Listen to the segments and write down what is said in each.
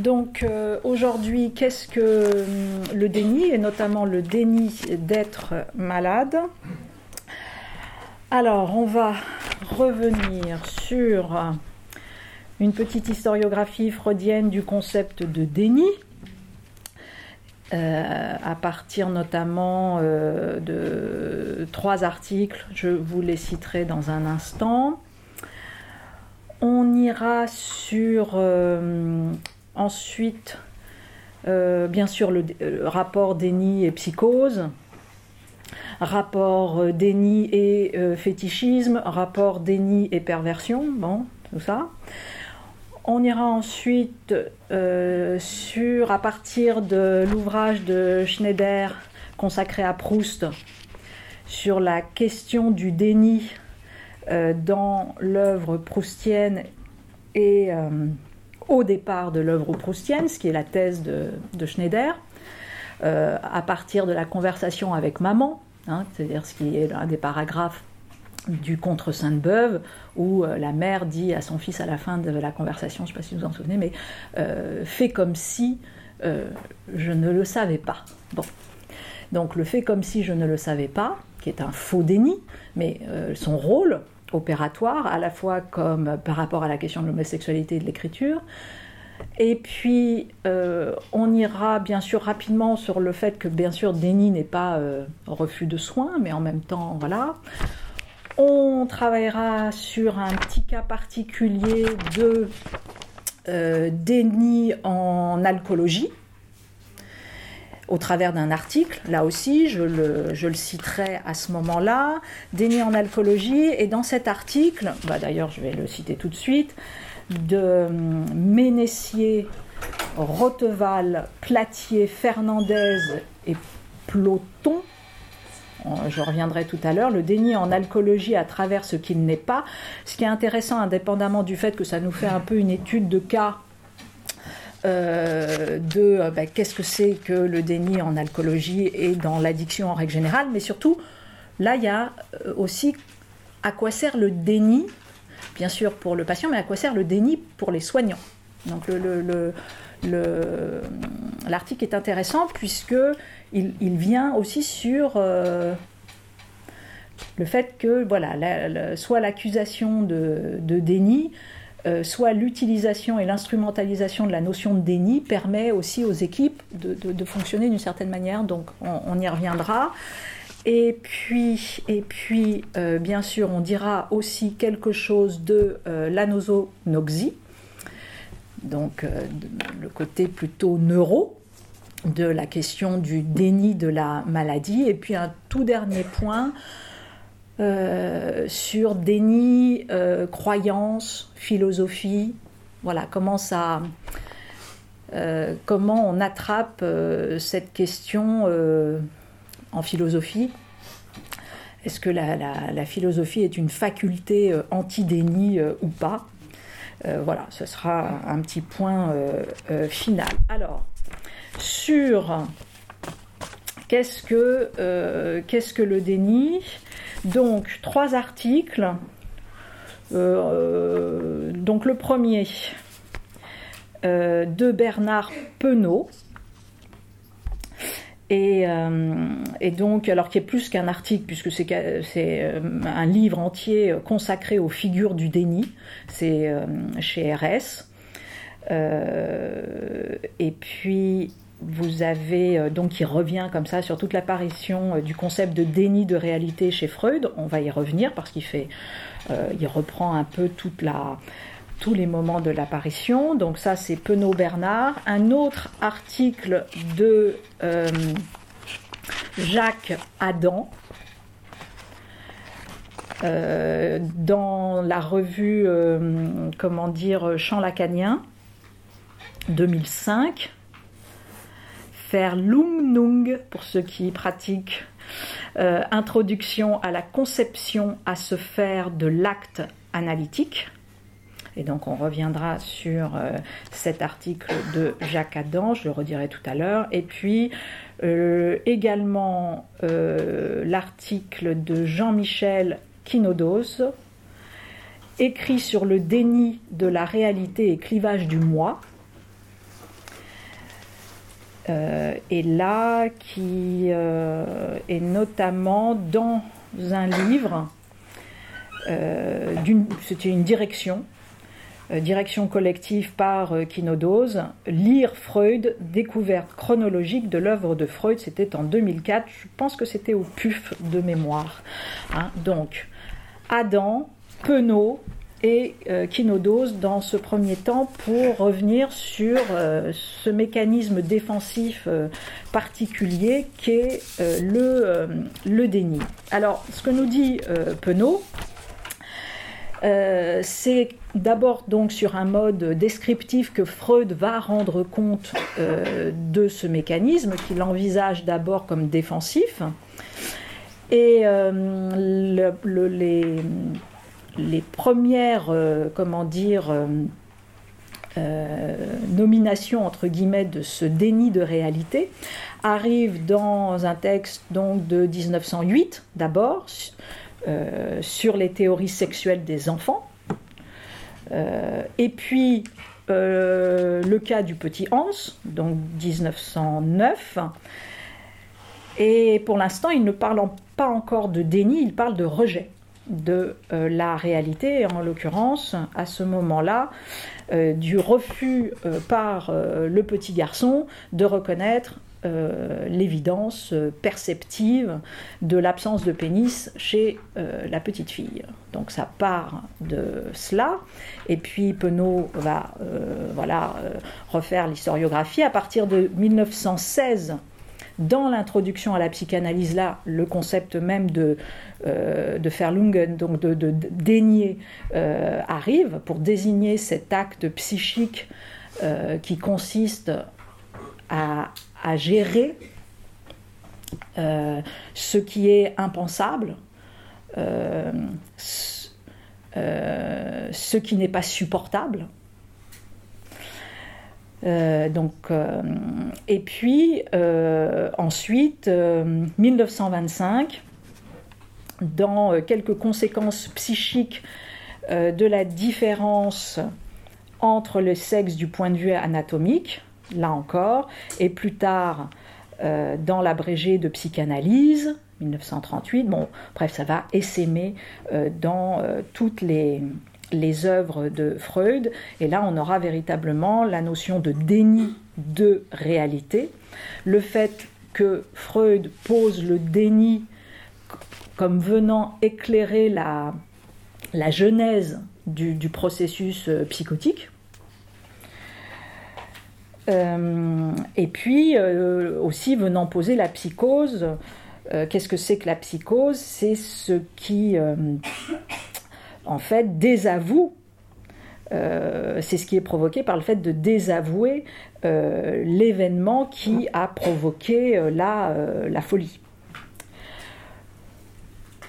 Donc euh, aujourd'hui, qu'est-ce que hum, le déni, et notamment le déni d'être malade? Alors, on va revenir sur une petite historiographie freudienne du concept de déni. Euh, à partir notamment euh, de trois articles, je vous les citerai dans un instant. On ira sur ensuite, bien sûr, le, rapport déni et psychose, rapport déni et fétichisme, rapport déni et perversion, bon, tout ça. On ira ensuite euh, sur, à partir de l'ouvrage de Schneider consacré à Proust, sur la question du déni euh, dans l'œuvre proustienne et euh, au départ de l'œuvre proustienne, ce qui est la thèse de, Schneider, à partir de la conversation avec maman, hein, c'est-à-dire ce qui est un des paragraphes du contre Sainte-Beuve, où euh, la mère dit à son fils à la fin de la conversation, je ne sais pas si vous en souvenez, mais euh, fais comme si euh, je ne le savais pas. Bon. Donc le fait comme si je ne le savais pas, qui est un faux déni, mais son rôle opératoire, à la fois comme par rapport à la question de l'homosexualité et de l'écriture, et puis, on ira bien sûr rapidement sur le fait que, bien sûr, déni n'est pas refus de soins, mais en même temps, voilà. On travaillera sur un petit cas particulier de euh, déni en alcoologie au travers d'un article, là aussi, je le, citerai à ce moment-là, déni en alcoologie, et dans cet article, bah d'ailleurs je vais le citer tout de suite, de Ménessier, Roteval, Platier, Fernandez et Ploton, je reviendrai tout à l'heure, le déni en alcoologie à travers ce qu'il n'est pas. Ce qui est intéressant, indépendamment du fait que ça nous fait un peu une étude de cas euh, de euh, ben, qu'est-ce que c'est que le déni en alcoologie et dans l'addiction en règle générale, mais surtout, là, il y a euh, aussi à quoi sert le déni, bien sûr pour le patient, mais à quoi sert le déni pour les soignants. Donc l'article est intéressant puisque il, vient aussi sur le fait que voilà, soit l'accusation de, déni, euh, soit l'utilisation et l'instrumentalisation de la notion de déni permet aussi aux équipes de, fonctionner d'une certaine manière. Donc on, y reviendra. Et puis, euh, bien sûr, on dira aussi quelque chose de l'anosonoxie, donc le côté plutôt neuro, de la question du déni de la maladie. Et puis un tout dernier point euh, sur déni, euh, croyance, philosophie. Voilà, comment ça. Euh, comment on attrape cette question en philosophie Est-ce que la, la, philosophie est une faculté anti-déni ou pas? Voilà, ce sera un petit point final. Alors, sur qu'est-ce que, euh, qu'est-ce que le déni. Donc, trois articles. Euh, donc, le premier euh, de Bernard Penaud. Et, donc, alors qui est plus qu'un article, puisque c'est un livre entier consacré aux figures du déni, c'est chez RS. et puis, vous avez euh, donc qui revient comme ça sur toute l'apparition euh, du concept de déni de réalité chez Freud. On va y revenir parce qu'il fait, euh, il reprend un peu toute la, tous les moments de l'apparition. Donc ça c'est Penaud Bernard. Un autre article de Jacques Adam. dans la revue, comment dire, Champ lacanien, 2005 faire Lung Nung pour ceux qui pratiquent. Euh, introduction à la conception à se faire de l'acte analytique. Et donc on reviendra sur euh, cet article de Jacques Adam, je le redirai tout à l'heure. Et puis euh, également l'article de Jean-Michel Quinodos, écrit sur le déni de la réalité et clivage du moi, est là, qui est notamment dans un livre, c'était une direction euh, direction collective par euh, Kinodose, Lire Freud, découverte chronologique de l'œuvre de Freud, c'était en 2004, je pense que c'était au PUF de mémoire. Hein. Donc, Adam, Penaud et euh, Kinodose dans ce premier temps pour revenir sur ce mécanisme défensif particulier qu'est le, le déni. Alors, ce que nous dit Penaud, euh, c'est d'abord donc sur un mode descriptif que Freud va rendre compte euh, de ce mécanisme qu'il envisage d'abord comme défensif. Et euh, les, premières, comment dire, nominations entre guillemets de ce déni de réalité arrivent dans un texte donc de 1908 d'abord euh, sur les théories sexuelles des enfants. Euh, et puis euh, le cas du petit Hans, donc 1909. Et pour l'instant, il ne parle pas encore de déni, il parle de rejet de la réalité, en l'occurrence, à ce moment-là, du refus par le petit garçon de reconnaître euh, l'évidence perceptive de l'absence de pénis chez euh, la petite fille. Donc ça part de cela, et puis Penaud va euh, voilà, refaire l'historiographie. À partir de 1916, dans l'introduction à la psychanalyse, là, le concept même de, de Verlungen, donc de, de dénier, arrive pour désigner cet acte psychique qui consiste à à gérer euh, ce qui est impensable, euh, euh, ce qui n'est pas supportable. Donc, et puis ensuite, 1925, dans quelques conséquences psychiques de la différence entre le sexe du point de vue anatomique, là encore, et plus tard euh, dans l'abrégé de psychanalyse, 1938. Bon, bref, ça va essaimer euh, dans euh, toutes les, les œuvres de Freud, et là on aura véritablement la notion de déni de réalité, le fait que Freud pose le déni comme venant éclairer la, la genèse du, processus psychotique, euh, et puis euh, aussi venant poser la psychose. Euh, qu'est-ce que c'est que la psychose? C'est ce qui, en fait, désavoue c'est ce qui est provoqué par le fait de désavouer l'événement qui a provoqué la, la folie.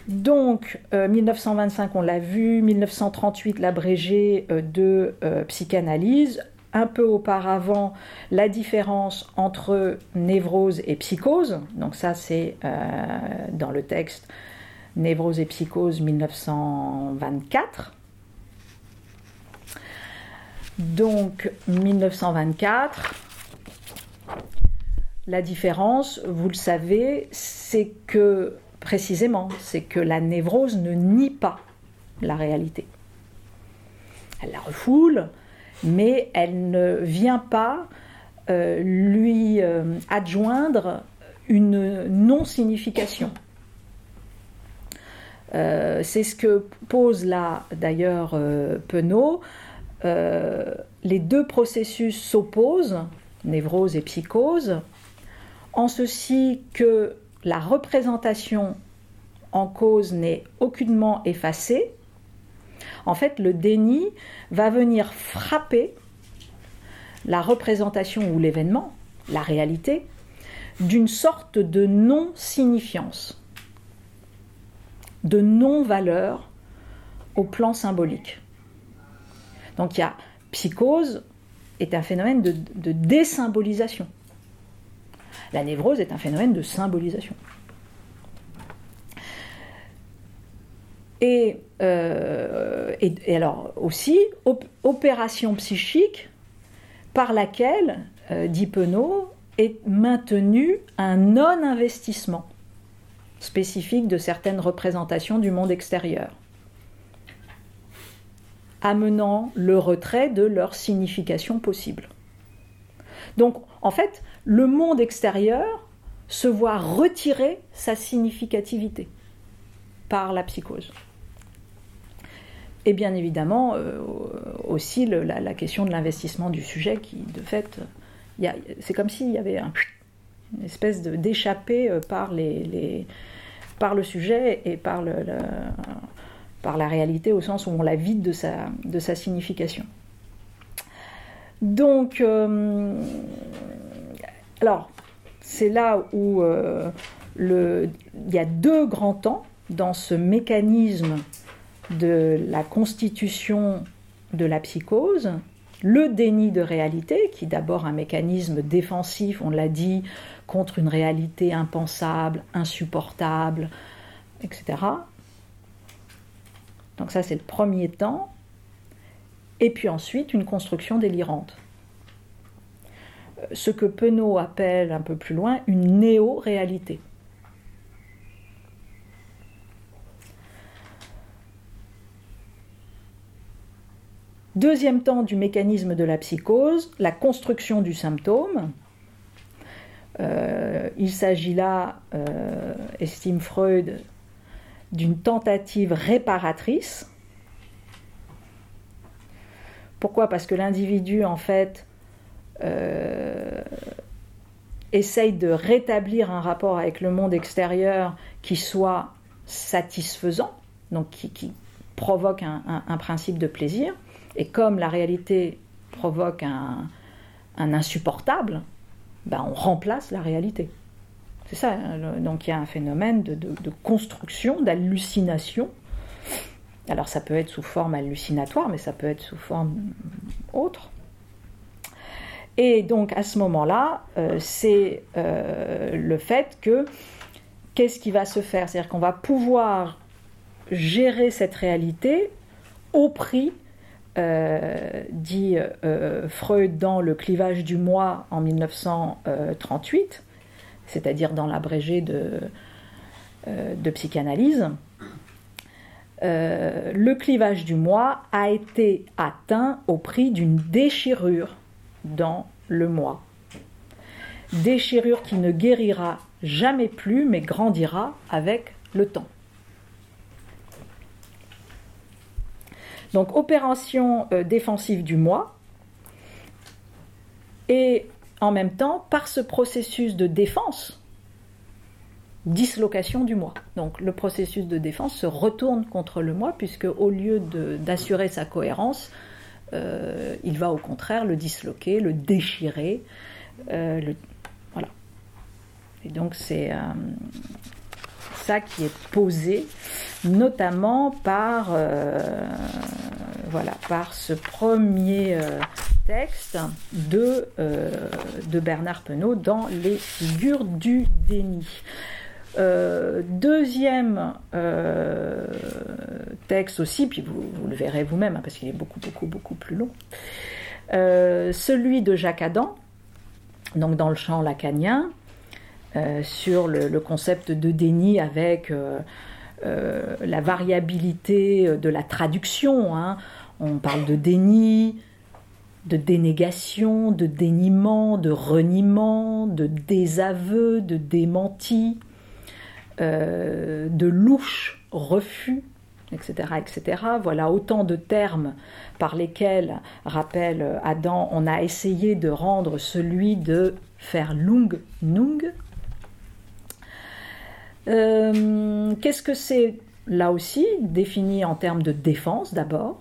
Donc, 1925, on l'a vu, 1938, l'abrégé de psychanalyse, un peu auparavant la différence entre névrose et psychose. Donc ça c'est euh, dans le texte Névrose et psychose 1924. Donc 1924, la différence, vous le savez, c'est que précisément, c'est que la névrose ne nie pas la réalité. Elle la refoule, mais elle ne vient pas euh, lui euh, adjoindre une non-signification. Euh, c'est ce que pose là d'ailleurs Penaud. les deux processus s'opposent, névrose et psychose, en ceci que la représentation en cause n'est aucunement effacée, en fait, le déni va venir frapper la représentation ou l'événement, la réalité, d'une sorte de non-signifiance, de non-valeur au plan symbolique. Donc il y a psychose est un phénomène de, désymbolisation. La névrose est un phénomène de symbolisation. Euh, et, alors aussi, opération psychique par laquelle, euh, dit Penaud, est maintenu un non-investissement spécifique de certaines représentations du monde extérieur, amenant le retrait de leur signification possible. Donc, en fait, le monde extérieur se voit retirer sa significativité par la psychose. Et bien évidemment, euh, aussi la, question de l'investissement du sujet qui, de fait, c'est comme s'il y avait une espèce d'échappée euh, par, les, par le sujet et par, le, par la réalité au sens où on la vide de sa, de sa signification. Donc, euh, alors, c'est là où le, il y a deux grands temps dans ce mécanisme de la constitution de la psychose, le déni de réalité, qui est d'abord un mécanisme défensif, on l'a dit, contre une réalité impensable, insupportable, etc. Donc ça c'est le premier temps. Et puis ensuite une construction délirante. Ce que Penaud appelle un peu plus loin une néo-réalité. Deuxième temps du mécanisme de la psychose, la construction du symptôme. Euh, il s'agit là, euh, estime Freud, d'une tentative réparatrice. Pourquoi? Parce que l'individu, en fait, euh, essaye de rétablir un rapport avec le monde extérieur qui soit satisfaisant, donc qui, provoque un principe de plaisir. Et comme la réalité provoque un, insupportable, ben on remplace la réalité. C'est ça. Hein, donc il y a un phénomène de, construction, d'hallucination. Alors ça peut être sous forme hallucinatoire, mais ça peut être sous forme autre. Et donc à ce moment-là, euh, c'est euh, le fait que qu'est-ce qui va se faire? C'est-à-dire qu'on va pouvoir gérer cette réalité au prix euh, dit euh, Freud dans Le clivage du moi en 1938, c'est-à-dire dans l'abrégé de, euh, de psychanalyse, le clivage du moi a été atteint au prix d'une déchirure dans le moi. Déchirure qui ne guérira jamais plus mais grandira avec le temps. Donc opération euh, défensive du moi. Et en même temps, par ce processus de défense, dislocation du moi. Donc le processus de défense se retourne contre le moi, puisque au lieu d'assurer sa cohérence, euh, il va au contraire le disloquer, le déchirer. Euh, voilà. Et donc c'est qui est posé notamment par, euh, voilà, par ce premier euh, texte de, euh, de Bernard Penaud dans Les figures du déni. deuxième texte aussi, puis vous, le verrez vous-même, hein, parce qu'il est beaucoup, beaucoup, beaucoup plus long, celui de Jacques Adam, donc dans le champ lacanien, sur le, concept de déni avec euh, la variabilité de la traduction. Hein. On parle de déni, de dénégation, de déniement, de reniement, de désaveu, de démenti, euh, de louche, refus, etc., etc. Voilà autant de termes par lesquels, rappelle Adam, on a essayé de rendre celui de faire lung nung, euh, qu'est-ce que c'est Là aussi, défini en termes de défense d'abord?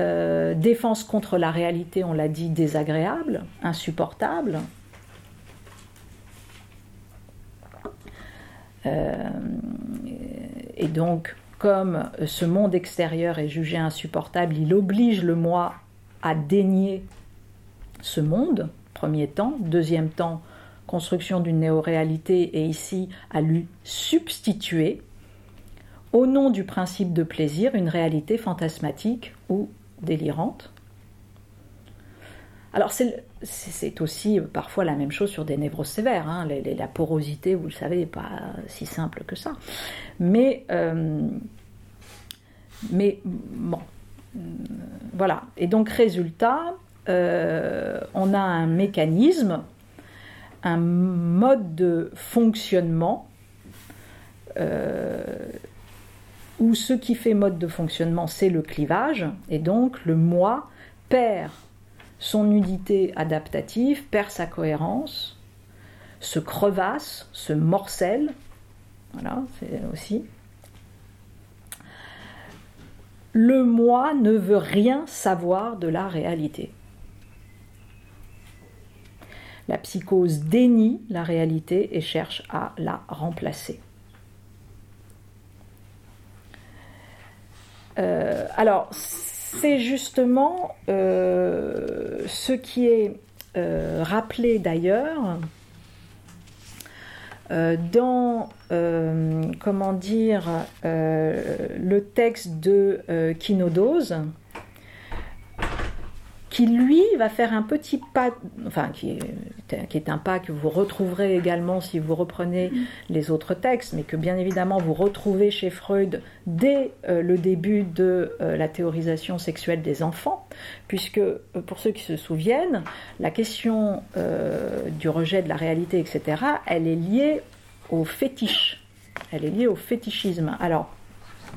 Euh, défense contre la réalité, on l'a dit, désagréable, insupportable. Euh, et donc, comme ce monde extérieur est jugé insupportable, il oblige le moi à dénier ce monde, premier temps. Deuxième temps, construction d'une néo-réalité et ici à lui substituer, au nom du principe de plaisir, une réalité fantasmatique ou délirante. Alors c'est aussi parfois la même chose sur des névroses sévères. Hein. la porosité, vous le savez, n'est pas si simple que ça. Mais, mais bon, voilà. Et donc résultat, on a un mécanisme, un mode de fonctionnement où ce qui fait mode de fonctionnement, c'est le clivage, et donc le moi perd son nudité adaptative, perd sa cohérence, se crevasse, se morcelle. Voilà, c'est aussi. Le moi ne veut rien savoir de la réalité. La psychose dénie la réalité et cherche à la remplacer. Euh, alors, c'est justement euh, ce qui est euh, rappelé d'ailleurs dans, comment dire, le texte de Kinodose qui lui va faire un petit pas, enfin qui est, un pas que vous retrouverez également si vous reprenez les autres textes, mais que bien évidemment vous retrouvez chez Freud dès euh, le début de euh, la théorisation sexuelle des enfants, puisque euh, pour ceux qui se souviennent, la question du rejet de la réalité, etc., elle est liée au fétiche, elle est liée au fétichisme. Alors,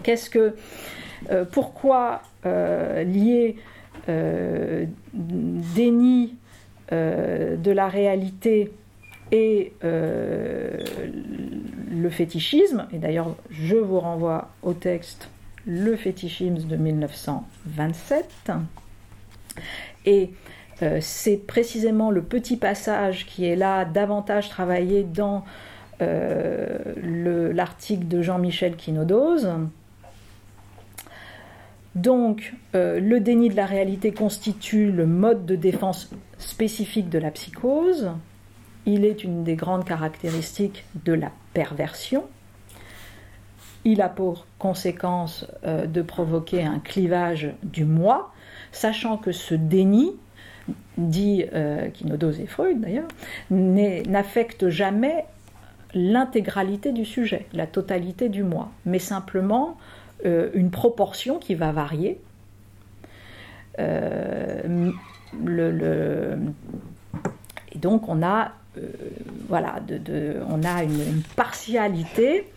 qu'est-ce que, pourquoi lier déni euh, de la réalité et euh, le fétichisme, et d'ailleurs je vous renvoie au texte Le fétichisme de 1927, et c'est précisément le petit passage qui est là davantage travaillé dans l'article de Jean-Michel Quinodose, donc, euh, le déni de la réalité constitue le mode de défense spécifique de la psychose. Il est une des grandes caractéristiques de la perversion. Il a pour conséquence euh, de provoquer un clivage du moi, sachant que ce déni, dit euh, et Freud d'ailleurs, n'affecte jamais l'intégralité du sujet, la totalité du moi, mais simplement euh, une proportion qui va varier. Euh, et donc on a, euh, voilà, on a une, partialité.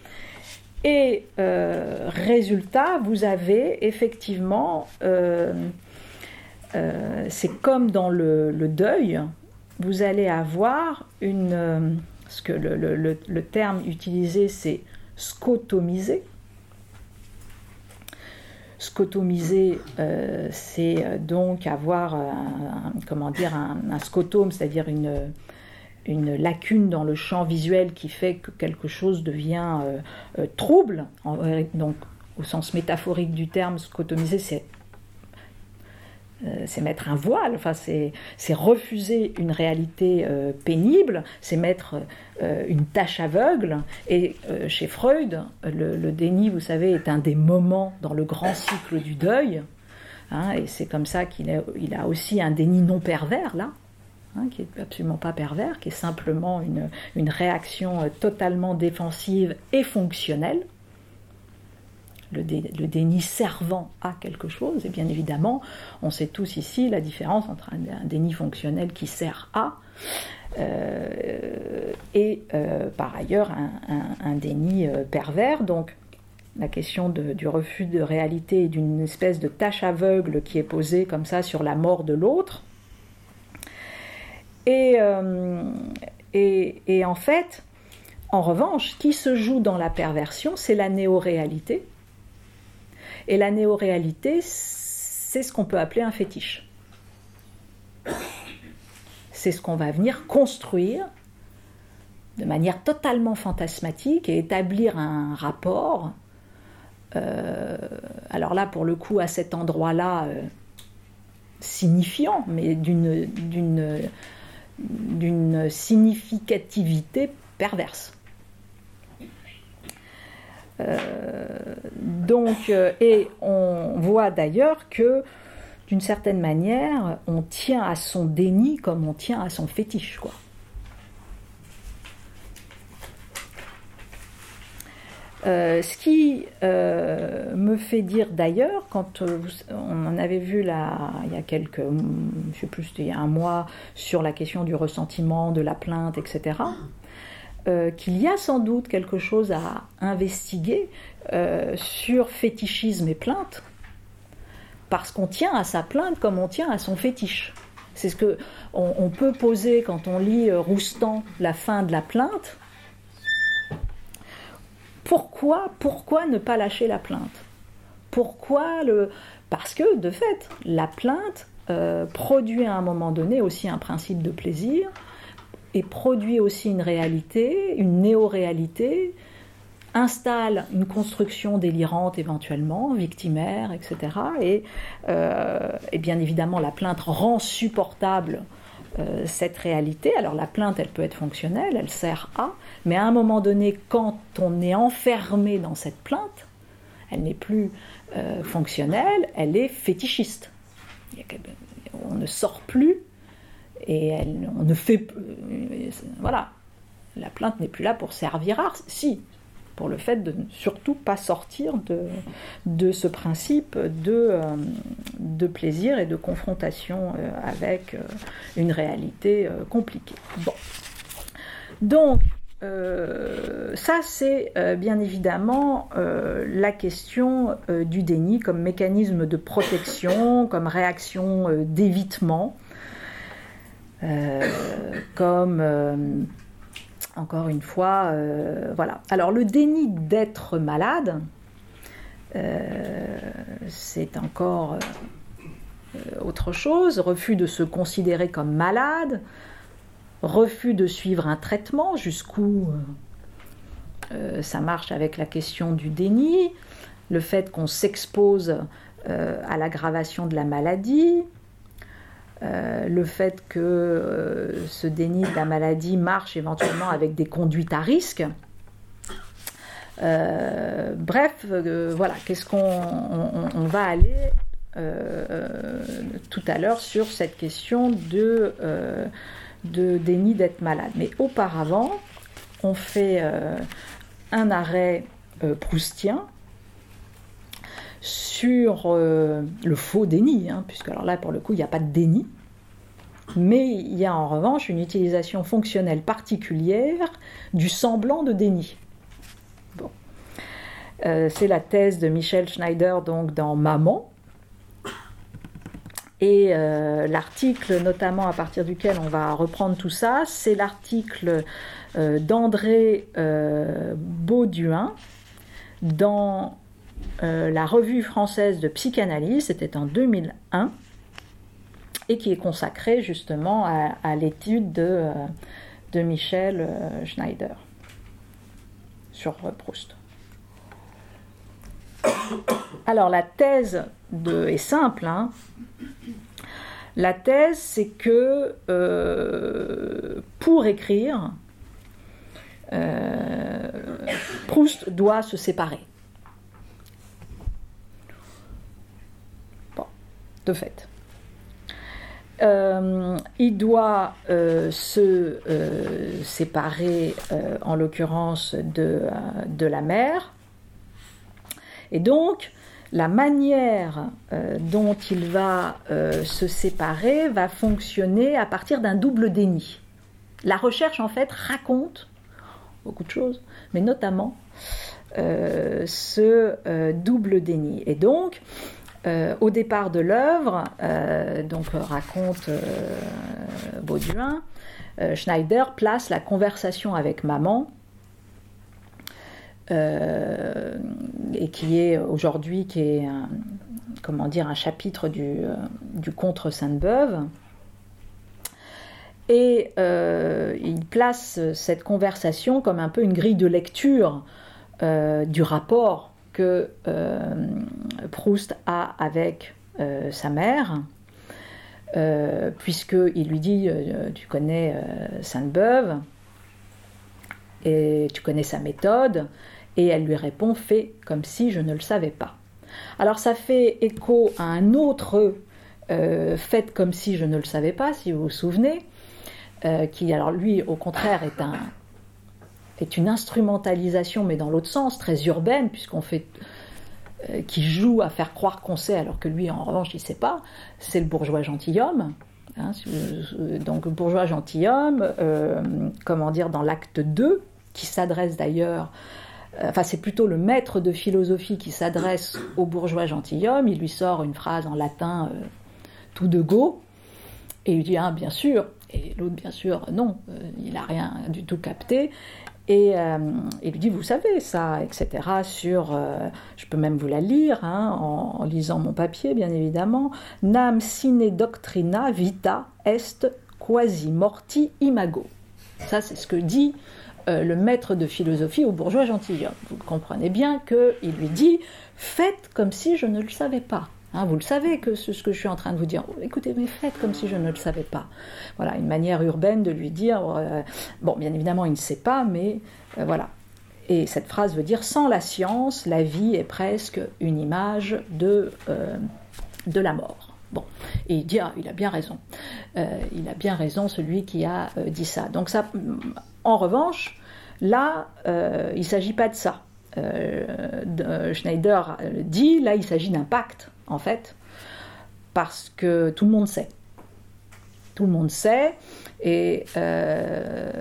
Et résultat, vous avez effectivement, c'est comme dans le, deuil, vous allez avoir une, ce que le terme utilisé c'est scotomiser, Scotomiser, euh, c'est euh, donc avoir un, comment dire, un, scotome, c'est-à-dire une, une lacune dans le champ visuel qui fait que quelque chose devient euh, trouble. donc, au sens métaphorique du terme, scotomiser, c'est euh, c'est mettre un voile, enfin, c'est refuser une réalité euh, pénible, c'est mettre euh, une tâche aveugle. Et chez Freud, le, déni, vous savez, est un des moments dans le grand cycle du deuil. Hein, et c'est comme ça qu'il a, il a aussi un déni non pervers, là, hein, qui est absolument pas pervers, qui est simplement une, une réaction totalement défensive et fonctionnelle le, déni servant à quelque chose. Et bien évidemment, on sait tous ici la différence entre un, déni fonctionnel qui sert à euh, et euh, par ailleurs un, déni euh, pervers. Donc la question du refus de réalité et d'une espèce de tâche aveugle qui est posée comme ça sur la mort de l'autre. Et, et, en fait, en revanche, qui se joue dans la perversion, c'est la néo-réalité, et la néoréalité, c'est ce qu'on peut appeler un fétiche. C'est ce qu'on va venir construire de manière totalement fantasmatique et établir un rapport. Euh, alors là, pour le coup, à cet endroit-là, euh, signifiant, mais d'une significativité perverse. Euh, donc, euh, et on voit d'ailleurs que d'une certaine manière, on tient à son déni comme on tient à son fétiche, quoi. Euh, ce qui me fait dire d'ailleurs, quand on en avait vu là, il y a quelques, je sais plus, il y a un mois, sur la question du ressentiment, de la plainte, etc., qu'il y a sans doute quelque chose à investiguer sur fétichisme et plainte, parce qu'on tient à sa plainte comme on tient à son fétiche. C'est ce que on peut poser quand on lit Roustan, la fin de la plainte pourquoi, pourquoi ne pas lâcher la plainte? Pourquoi le Parce que de fait, la plainte euh, produit à un moment donné aussi un principe de plaisir et produit aussi une réalité, une néo-réalité, installe une construction délirante éventuellement, victimaire, etc. Et, euh, et bien évidemment, la plainte rend supportable euh, cette réalité. Alors la plainte, elle peut être fonctionnelle, elle sert à, mais à un moment donné, quand on est enfermé dans cette plainte, elle n'est plus euh, fonctionnelle, elle est fétichiste. On ne sort plus et on ne fait. Voilà. La plainte n'est plus là pour servir à. Si, pour le fait de ne surtout pas sortir de, de ce principe de, euh, de plaisir et de confrontation euh, avec euh, une réalité compliquée. Bon. Donc, ça, c'est bien évidemment la question du déni comme mécanisme de protection, comme réaction d'évitement, comme encore une fois, euh, voilà. Alors le déni d'être malade, euh, c'est encore euh, autre chose. Refus de se considérer comme malade, refus de suivre un traitement, jusqu'où ça marche avec la question du déni, le fait qu'on s'expose à l'aggravation de la maladie, euh, le fait que euh, ce déni de la maladie marche éventuellement avec des conduites à risque. Euh, bref, voilà, qu'est-ce qu'on on, va aller tout à l'heure sur cette question de déni d'être malade. Mais auparavant, on fait un arrêt proustien sur euh, le faux déni, hein, puisque alors là, pour le coup, il n'y a pas de déni, mais il y a en revanche une utilisation fonctionnelle particulière du semblant de déni. Euh, c'est la thèse de Michel Schneider donc dans Maman. Et euh, l'article notamment à partir duquel on va reprendre tout ça, c'est l'article d'André Bauduin dans euh, la revue française de psychanalyse, c'était en 2001, et qui est consacrée justement à, l'étude de, euh, Michel euh, Schneider sur Proust. Alors la thèse est simple. Hein. La thèse, c'est que pour écrire, Proust doit se séparer. De fait. Euh, il doit euh, se euh, séparer, en l'occurrence, de, de, la mère. Et donc, la manière dont il va se séparer va fonctionner à partir d'un double déni. La recherche, en fait, raconte beaucoup de choses, mais notamment ce double déni. Et donc, euh, au départ de l'œuvre, euh, donc raconte euh, Bauduin, Schneider place la conversation avec maman, et qui est aujourd'hui qui est un, comment dire un chapitre du, du contre Sainte-Beuve. Et il place cette conversation comme un peu une grille de lecture du rapport que euh, Proust a avec euh, sa mère, euh, puisqu'il lui dit Tu connais Sainte-Beuve, et tu connais sa méthode, et elle lui répond Fais comme si je ne le savais pas. Alors ça fait écho à un autre Faites comme si je ne le savais pas, si vous vous souvenez, qui alors lui au contraire est un est une instrumentalisation, mais dans l'autre sens, très urbaine, puisqu'on fait qui joue à faire croire qu'on sait alors que lui en revanche il sait pas, c'est le bourgeois gentilhomme, Hein, donc bourgeois gentilhomme, euh, comment dire, dans l'acte 2, qui s'adresse d'ailleurs, euh, enfin c'est plutôt le maître de philosophie qui s'adresse au bourgeois gentilhomme, il lui sort une phrase en latin euh, tout de go, et il dit, ah bien sûr, et l'autre bien sûr, non, il n'a rien du tout capté, et euh, il lui dit, vous savez ça, etc. Sur, euh, je peux même vous la lire hein, en, lisant mon papier, bien évidemment. Nam sine doctrina vita est quasi morti imago. Ça, c'est ce que dit euh, le maître de philosophie au bourgeois gentilhomme. Vous comprenez bien qu'il lui dit, faites comme si je ne le savais pas. Hein, vous le savez que ce, ce, que je suis en train de vous dire. Écoutez, mais faites comme si je ne le savais pas. Voilà, une manière urbaine de lui dire. Euh, bon, bien évidemment, il ne sait pas, mais euh, voilà. Et cette phrase veut dire sans la science, la vie est presque une image de, euh, de la mort. Bon, et il dit, ah, il a bien raison. il a bien raison, celui qui a dit ça. Donc, ça, en revanche, là, il ne s'agit pas de ça. Schneider dit, là, il s'agit d'un pacte en fait, parce que tout le monde sait. Tout le monde sait, et euh,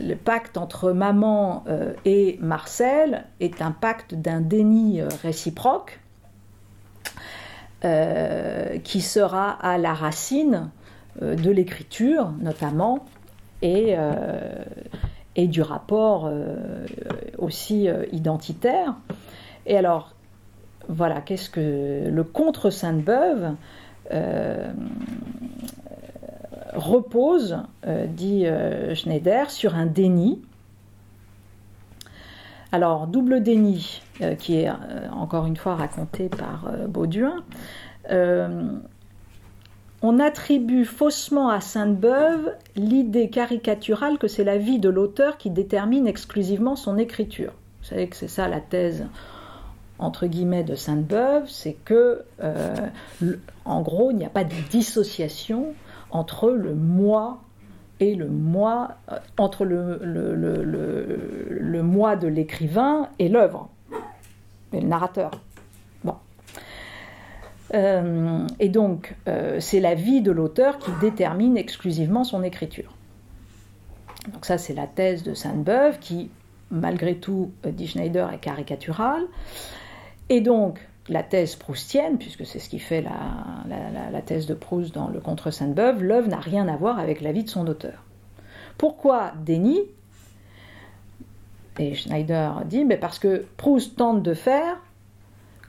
le pacte entre maman euh, et Marcel est un pacte d'un déni euh, réciproque qui sera à la racine de l'écriture notamment et, et du rapport aussi identitaire. Et alors, voilà, qu'est-ce que le contre Sainte-Beuve euh, repose, euh, dit euh, Schneider, sur un déni. Alors, double déni, qui est encore une fois raconté par Bauduin. on attribue faussement à Sainte-Beuve l'idée caricaturale que c'est la vie de l'auteur qui détermine exclusivement son écriture. Vous savez que c'est ça la thèse entre guillemets de Sainte-Beuve, c'est que, euh, en gros, il n'y a pas de dissociation entre le moi et le moi, euh, entre le, moi de l'écrivain et l'œuvre, et le narrateur. Bon. Euh, et donc, c'est la vie de l'auteur qui détermine exclusivement son écriture. Donc ça, c'est la thèse de Sainte-Beuve qui, malgré tout, dit Schneider, est caricaturale. Et donc, la thèse proustienne, puisque c'est ce qui fait la, thèse de Proust dans le Contre Sainte-Beuve, l'œuvre n'a rien à voir avec la vie de son auteur. Pourquoi déni Et Schneider dit mais parce que Proust tente de faire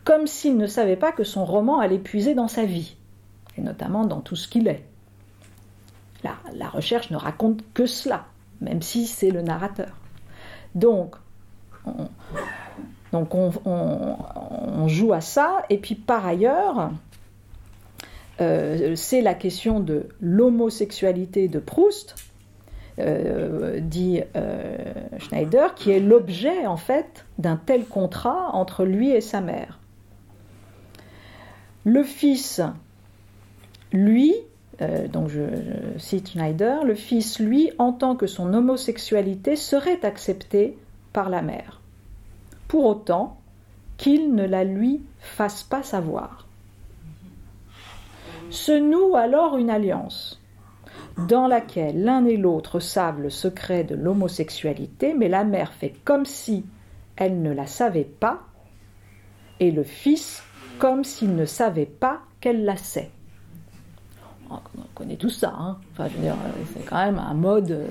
comme s'il ne savait pas que son roman allait puiser dans sa vie, et notamment dans tout ce qu'il est. La, recherche ne raconte que cela, même si c'est le narrateur. Donc, on, donc on, joue à ça. Et puis par ailleurs, euh, c'est la question de l'homosexualité de Proust, euh, dit euh, Schneider, qui est l'objet en fait d'un tel contrat entre lui et sa mère. Le fils, lui, donc je, cite Schneider, le fils, lui, entend que son homosexualité serait acceptée par la mère pour autant qu'il ne la lui fasse pas savoir. Se noue alors une alliance dans laquelle l'un et l'autre savent le secret de l'homosexualité, mais la mère fait comme si elle ne la savait pas, et le fils comme s'il ne savait pas qu'elle la sait. On connaît tout ça, hein. enfin, c'est quand même un mode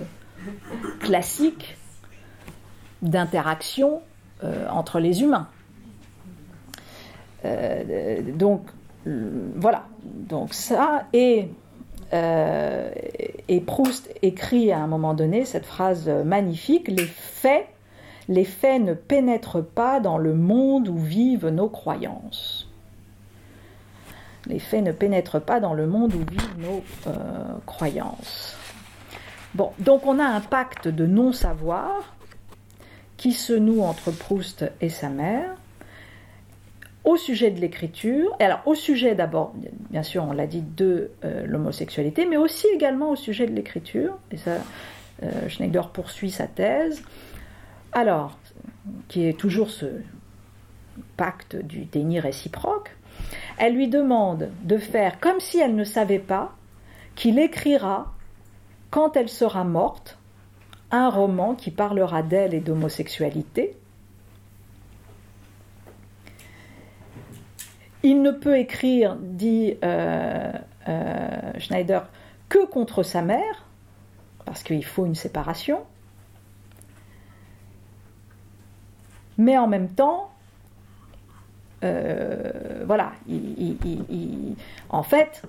classique d'interaction euh, entre les humains. Euh, donc voilà, donc ça et euh, et Proust écrit à un moment donné cette phrase magnifique les faits les faits ne pénètrent pas dans le monde où vivent nos croyances. Les faits ne pénètrent pas dans le monde où vivent nos croyances. Bon, donc on a un pacte de non-savoir qui se noue entre Proust et sa mère, au sujet de l'écriture, et alors au sujet d'abord, bien sûr, on l'a dit, de euh, l'homosexualité, mais aussi également au sujet de l'écriture, et ça, euh, Schneider poursuit sa thèse, alors, qui est toujours ce pacte du déni réciproque, elle lui demande de faire comme si elle ne savait pas qu'il écrira, quand elle sera morte, un roman qui parlera d'elle et d'homosexualité, Il ne peut écrire, dit euh, euh, Schneider, que contre sa mère, parce qu'il faut une séparation. Mais en même temps, euh, voilà, en fait,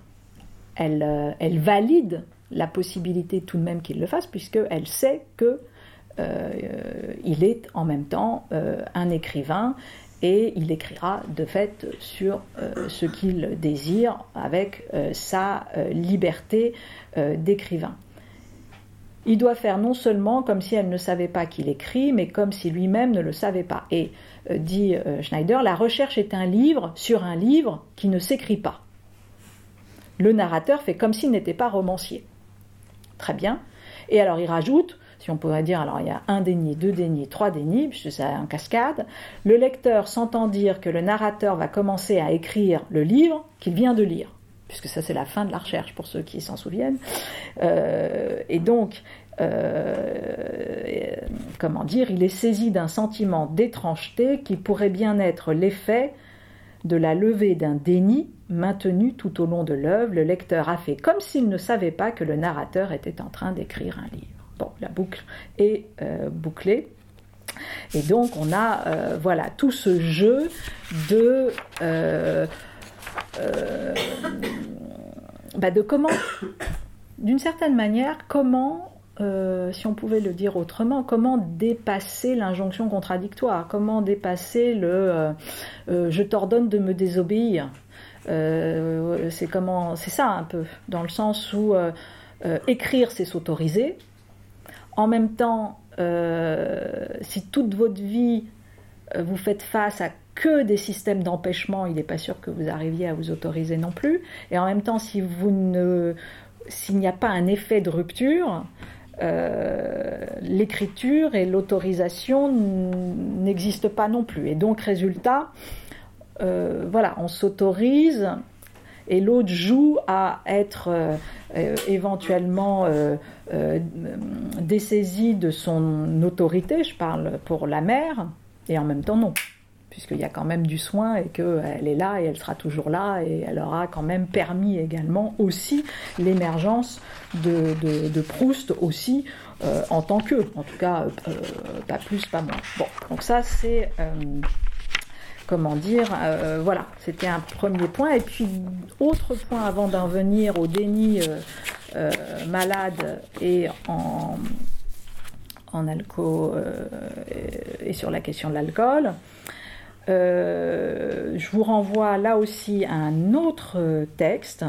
elle, elle, valide la possibilité tout de même qu'il le fasse, puisqu'elle sait que il est en même temps un écrivain et il écrira de fait sur euh, ce qu'il désire avec euh, sa euh, liberté d'écrivain. Il doit faire non seulement comme si elle ne savait pas qu'il écrit, mais comme si lui-même ne le savait pas. Et dit Schneider, la recherche est un livre sur un livre qui ne s'écrit pas. Le narrateur fait comme s'il n'était pas romancier. Très bien. Et alors il rajoute, si on pourrait dire, alors il y a un déni, deux dénis, trois dénis, puisque c'est en cascade, le lecteur s'entend dire que le narrateur va commencer à écrire le livre qu'il vient de lire, puisque ça c'est la fin de la recherche pour ceux qui s'en souviennent. Euh, et donc, euh, comment dire, il est saisi d'un sentiment d'étrangeté qui pourrait bien être l'effet de la levée d'un déni maintenu tout au long de l'œuvre. Le lecteur a fait comme s'il ne savait pas que le narrateur était en train d'écrire un livre. Bon, la boucle est euh, bouclée. Et donc on a euh, voilà tout ce jeu de euh, bah, de comment d'une certaine manière comment si on pouvait le dire autrement, comment dépasser l'injonction contradictoire, comment dépasser le je t'ordonne de me désobéir? c'est comment, c'est ça un peu, dans le sens où écrire c'est s'autoriser, en même temps, euh, si toute votre vie euh, vous faites face à que des systèmes d'empêchement, il n'est pas sûr que vous arriviez à vous autoriser non plus. Et en même temps, si vous ne, s'il n'y a pas un effet de rupture, euh, l'écriture et l'autorisation n'existent pas non plus. Et donc, résultat, voilà, on s'autorise et l'autre joue à être euh, euh, éventuellement euh, dessaisi de son autorité, je parle pour la mère, et en même temps non, puisqu'il y a quand même du soin et qu'elle est là et elle sera toujours là et elle aura quand même permis également aussi l'émergence de, de, Proust aussi en tant que, en tout cas pas plus, pas moins. Bon, donc ça c'est comment dire, euh, voilà, c'était un premier point. Et puis, autre point avant d'en venir au déni euh, euh, malade et en, en alcool et sur la question de l'alcool. Je vous renvoie là aussi à un autre texte.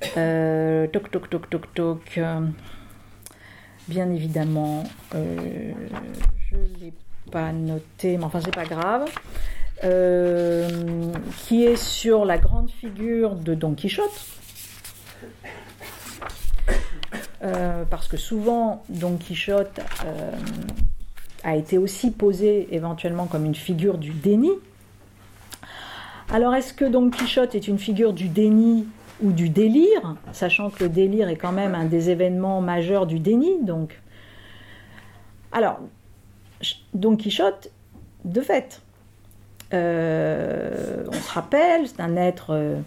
toc toc toc toc toc. Bien évidemment, je l'ai pas noté, mais enfin c'est pas grave, euh, qui est sur la grande figure de Don Quichotte. Euh, parce que souvent Don Quichotte euh, a été aussi posé éventuellement comme une figure du déni. Alors est-ce que Don Quichotte est une figure du déni ou du délire, sachant que le délire est quand même un des événements majeurs du déni, donc? Alors, Don Quichotte, de fait, euh, on se rappelle, c'est un être, euh,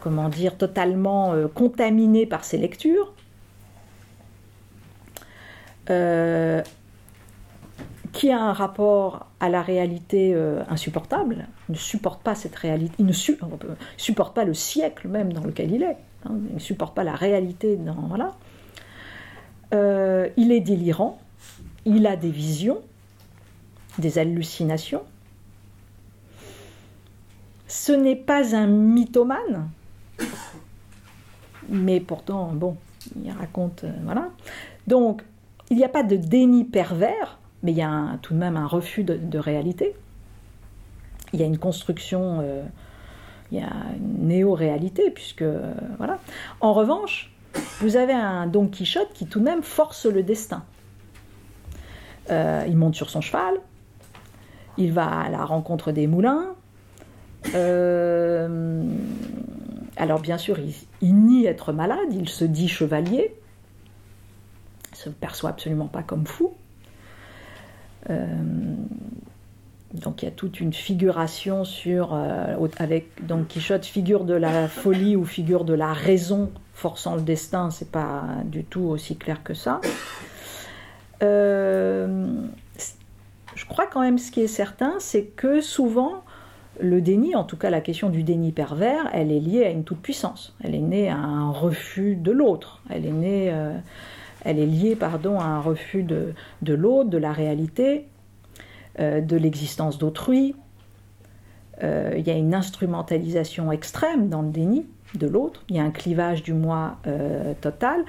comment dire, totalement euh, contaminé par ses lectures, qui a un rapport à la réalité insupportable, il ne supporte pas cette réalité, il ne supporte pas le siècle même dans lequel il est, hein, il ne supporte pas la réalité dans voilà. il est délirant, il a des visions, des hallucinations. Ce n'est pas un mythomane, mais pourtant, bon, il raconte, euh, voilà. Donc, il n'y a pas de déni pervers, mais il y a tout de même un refus de, réalité. il y a une construction, il y a une néo-réalité, puisque voilà. En revanche, vous avez un Don Quichotte qui tout de même force le destin. il monte sur son cheval, il va à la rencontre des moulins. alors bien sûr, il, nie être malade, il se dit chevalier, il se perçoit absolument pas comme fou. Euh, donc il y a toute une figuration sur euh, avec Don Quichotte figure de la folie ou figure de la raison forçant le destin c'est pas du tout aussi clair que ça euh, je crois quand même ce qui est certain c'est que souvent le déni, en tout cas la question du déni pervers, elle est liée à une toute puissance. Elle est née à un refus de l'autre. Elle est née, elle est liée pardon, à un refus de, de l'autre, de la réalité, euh, de l'existence d'autrui. Euh, il y a une instrumentalisation extrême dans le déni de l'autre. Il y a un clivage du moi euh, total,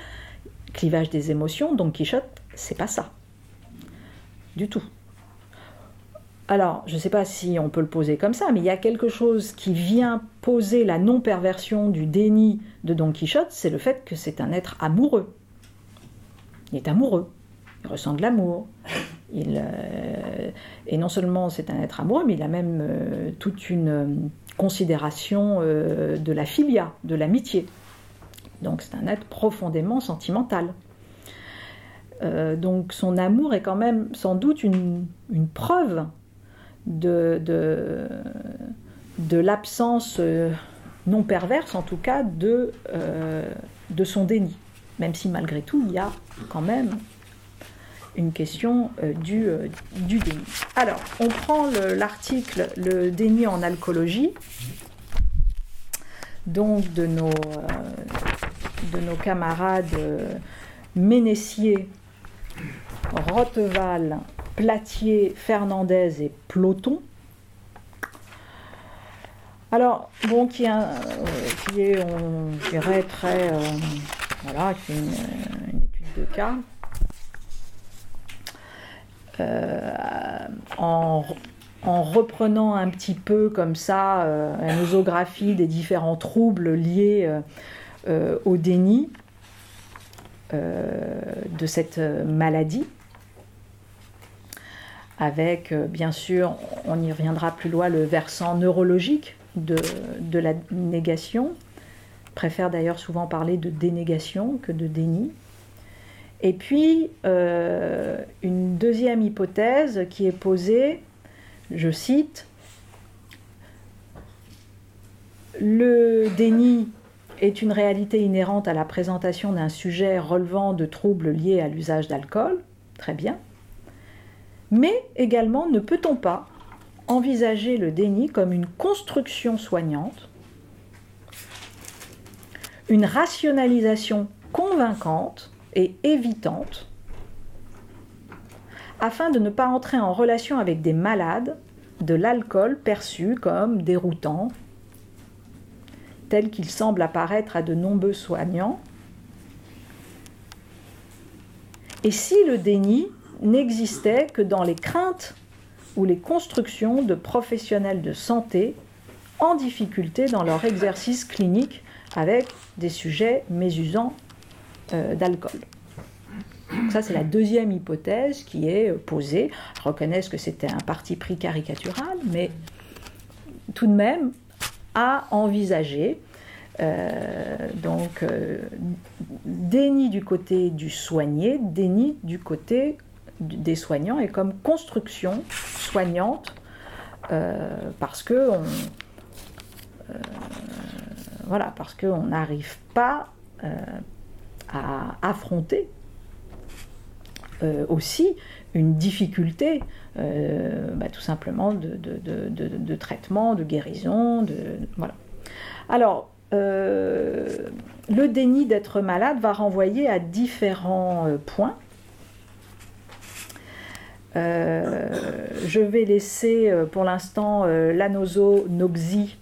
clivage des émotions. Donc Quichotte, c'est pas ça. Du tout. Alors, je ne sais pas si on peut le poser comme ça, mais il y a quelque chose qui vient poser la non-perversion du déni de Don Quichotte, c'est le fait que c'est un être amoureux. Il est amoureux, il ressent de l'amour. Euh, et non seulement c'est un être amoureux, mais il a même euh, toute une euh, considération de la filia, de l'amitié. Donc c'est un être profondément sentimental. donc son amour est quand même sans doute une, preuve de, de, de l'absence non perverse, en tout cas, de, de son déni même si malgré tout, il y a quand même une question euh, du, euh, du, déni. Alors, on prend l'article le, déni en alcoologie, donc de nos, euh, de nos camarades Ménessier, Roteval, Platier, Fernandez et Ploton. Alors, bon, qui, qui est, on dirait, très voilà, qui est une, étude de cas. Euh, en, reprenant un petit peu comme ça euh, la des différents troubles liés euh, au déni de cette maladie, avec bien sûr, on y reviendra plus loin, le versant neurologique de, de la négation, préfère d'ailleurs souvent parler de dénégation que de déni. Et puis, euh, une deuxième hypothèse qui est posée, je cite, le déni est une réalité inhérente à la présentation d'un sujet relevant de troubles liés à l'usage d'alcool, très bien, mais également ne peut-on pas envisager le déni comme une construction soignante une rationalisation convaincante et évitante afin de ne pas entrer en relation avec des malades de l'alcool perçu comme déroutant, tel qu'il semble apparaître à de nombreux soignants. Et si le déni n'existait que dans les craintes ou les constructions de professionnels de santé en difficulté dans leur exercice clinique avec des sujets mésusants euh, d'alcool. Ça, c'est la deuxième hypothèse qui est posée. Je reconnais que c'était un parti pris caricatural, mais tout de même à envisager. Euh, donc, euh, déni du côté du soigné, déni du côté des soignants, et comme construction soignante, parce que voilà, parce qu'on n'arrive pas euh, à affronter euh, aussi une difficulté euh, bah, tout simplement de, traitement, de guérison, de, voilà. Alors, le déni d'être malade va renvoyer à différents points. je vais laisser pour l'instant l'anosonoxie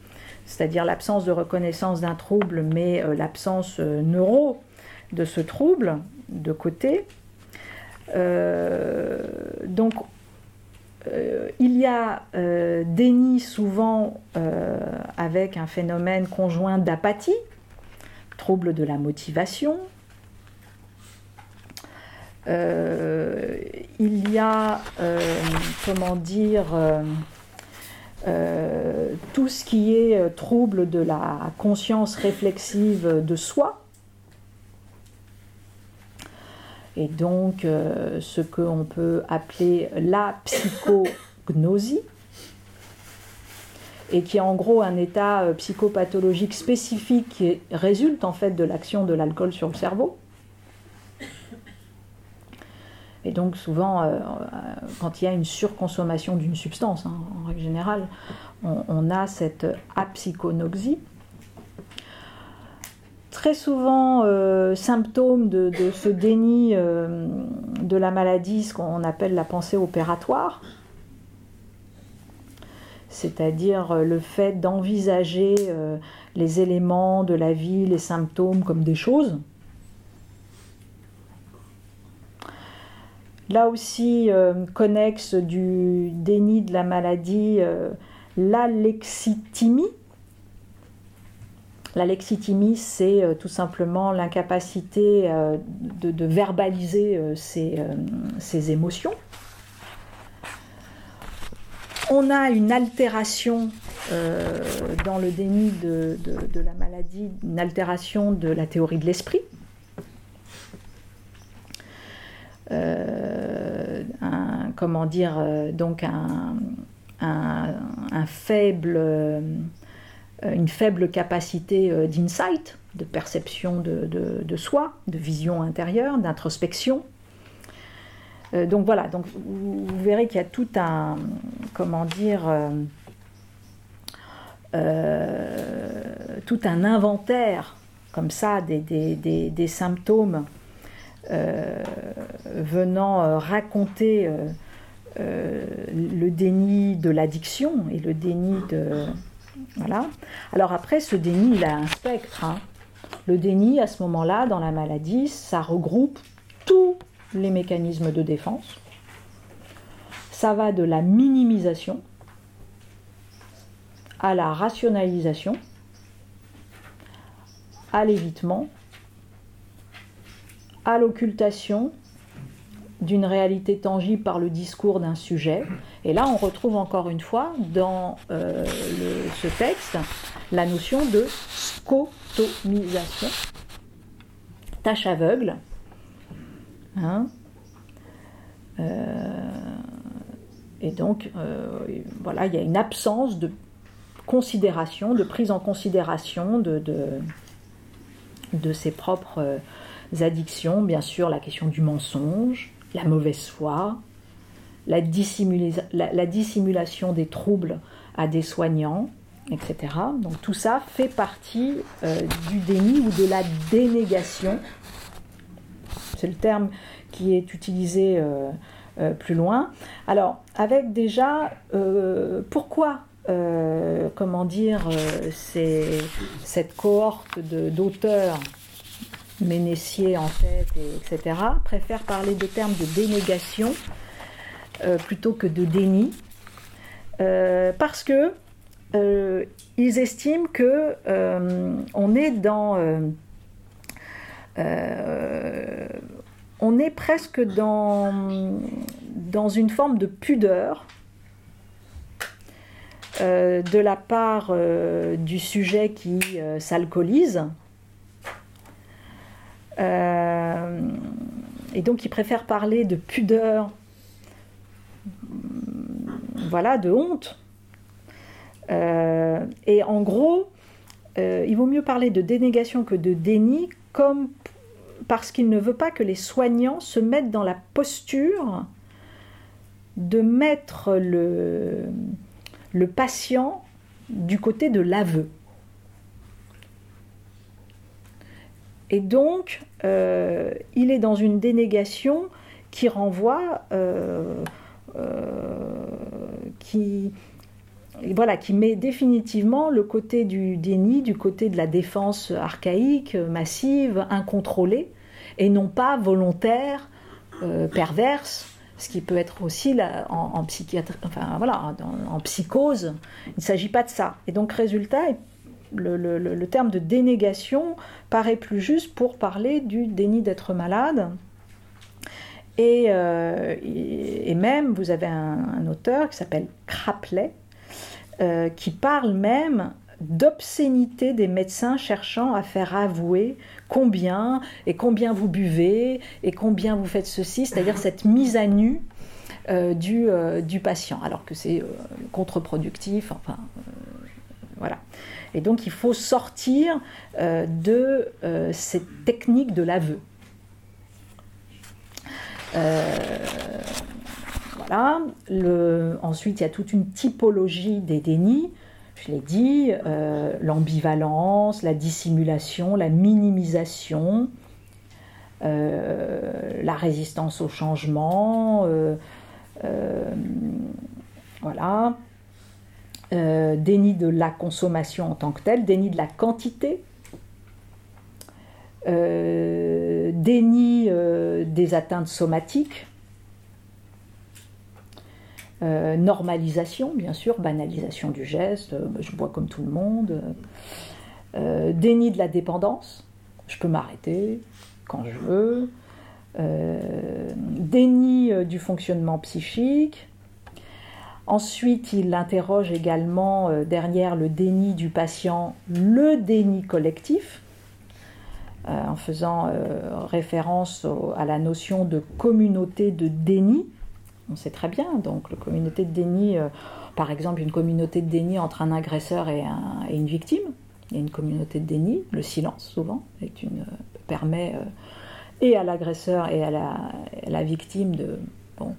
c'est-à-dire l'absence de reconnaissance d'un trouble, mais euh, l'absence euh, neuro de ce trouble de côté. Euh, donc, il y a déni souvent avec un phénomène conjoint d'apathie, trouble de la motivation. il y a, comment dire, tout ce qui est trouble de la conscience réflexive de soi, et donc euh, ce qu'on peut appeler la psychognosie, et qui est en gros un état euh, psychopathologique spécifique qui résulte en fait de l'action de l'alcool sur le cerveau. Et donc souvent, euh, quand il y a une surconsommation d'une substance, hein, en règle générale, on, a cette apsychonoxie très souvent euh, symptôme de, ce déni euh, de la maladie, ce qu'on appelle la pensée opératoire, c'est-à-dire euh, le fait d'envisager les éléments de la vie, les symptômes comme des choses. Là aussi, connexe du déni de la maladie, l'alexithymie, la lexitimie, c'est euh, tout simplement l'incapacité euh, de, verbaliser euh, ses, émotions. On a une altération dans le déni de, la maladie, une altération de la théorie de l'esprit. Comment dire, donc un faible euh, une faible capacité euh, d'insight, de perception de, soi, de vision intérieure, d'introspection. Euh, donc voilà, donc vous, verrez qu'il y a tout un, comment dire, tout un inventaire comme ça des, symptômes venant raconter le déni de l'addiction et le déni de, voilà. Alors après, ce déni, il a un spectre. Hein. Le déni, à ce moment-là, dans la maladie, ça regroupe tous les mécanismes de défense. Ça va de la minimisation à la rationalisation, à l'évitement, à l'occultation d'une réalité tangible par le discours d'un sujet. Et là, on retrouve encore une fois dans euh, ce texte la notion de scotomisation, tâche aveugle. Hein. Euh, et donc, euh, voilà, il y a une absence de considération, de prise en considération de, de ses propres addictions, bien sûr la question du mensonge, la mauvaise foi, la, dissimulation des troubles à des soignants, etc. Donc tout ça fait partie euh, du déni ou de la dénégation. C'est le terme qui est utilisé euh, euh, plus loin. Alors, avec déjà, pourquoi comment dire, cette cohorte d'auteurs Ménessier en tête, etc., préfèrent parler de termes de dénégation euh, plutôt que de déni, euh, parce que euh, ils estiment que on est dans on est presque dans, dans une forme de pudeur de la part du sujet qui s'alcoolise euh, et donc il préfère parler de pudeur, voilà, de honte. Euh, et en gros, euh, il vaut mieux parler de dénégation que de déni, comme parce qu'il ne veut pas que les soignants se mettent dans la posture de mettre le, le patient du côté de l'aveu. Et donc, euh, il est dans une dénégation qui renvoie, euh, euh, qui, voilà, qui met définitivement le côté du déni, du côté de la défense archaïque, massive, incontrôlée, et non pas volontaire, perverse, ce qui peut être aussi en, psychiatrie, voilà, en, psychose. Il ne s'agit pas de ça. Et donc, résultat, le, terme de dénégation paraît plus juste pour parler du déni d'être malade. Et, euh, même, vous avez un, auteur qui s'appelle Krapley, euh, qui parle même d'obscénité des médecins cherchant à faire avouer combien et combien vous buvez et combien vous faites ceci, c'est-à-dire cette mise à nu euh, du, patient, alors que c'est contre-productif, enfin voilà. Et donc il faut sortir de cette technique de l'aveu. voilà. Le, ensuite, il y a toute une typologie des dénis je l'ai dit, euh, l'ambivalence, la dissimulation, la minimisation, euh, la résistance au changement, euh, déni de la consommation en tant que telle, déni de la quantité, déni des atteintes somatiques, euh, normalisation, bien sûr, banalisation du geste, euh, je bois comme tout le monde. Euh, déni de la dépendance, je peux m'arrêter quand je veux. déni du fonctionnement psychique. Ensuite, il interroge également derrière le déni du patient le déni collectif, en faisant référence à la notion de communauté de déni on sait très bien. Donc, la communauté de déni, euh, par exemple, une communauté de déni entre un agresseur et, une victime. Il y a une communauté de déni, le silence souvent, est une, euh, permet euh, et à l'agresseur et à la, victime de. Bon.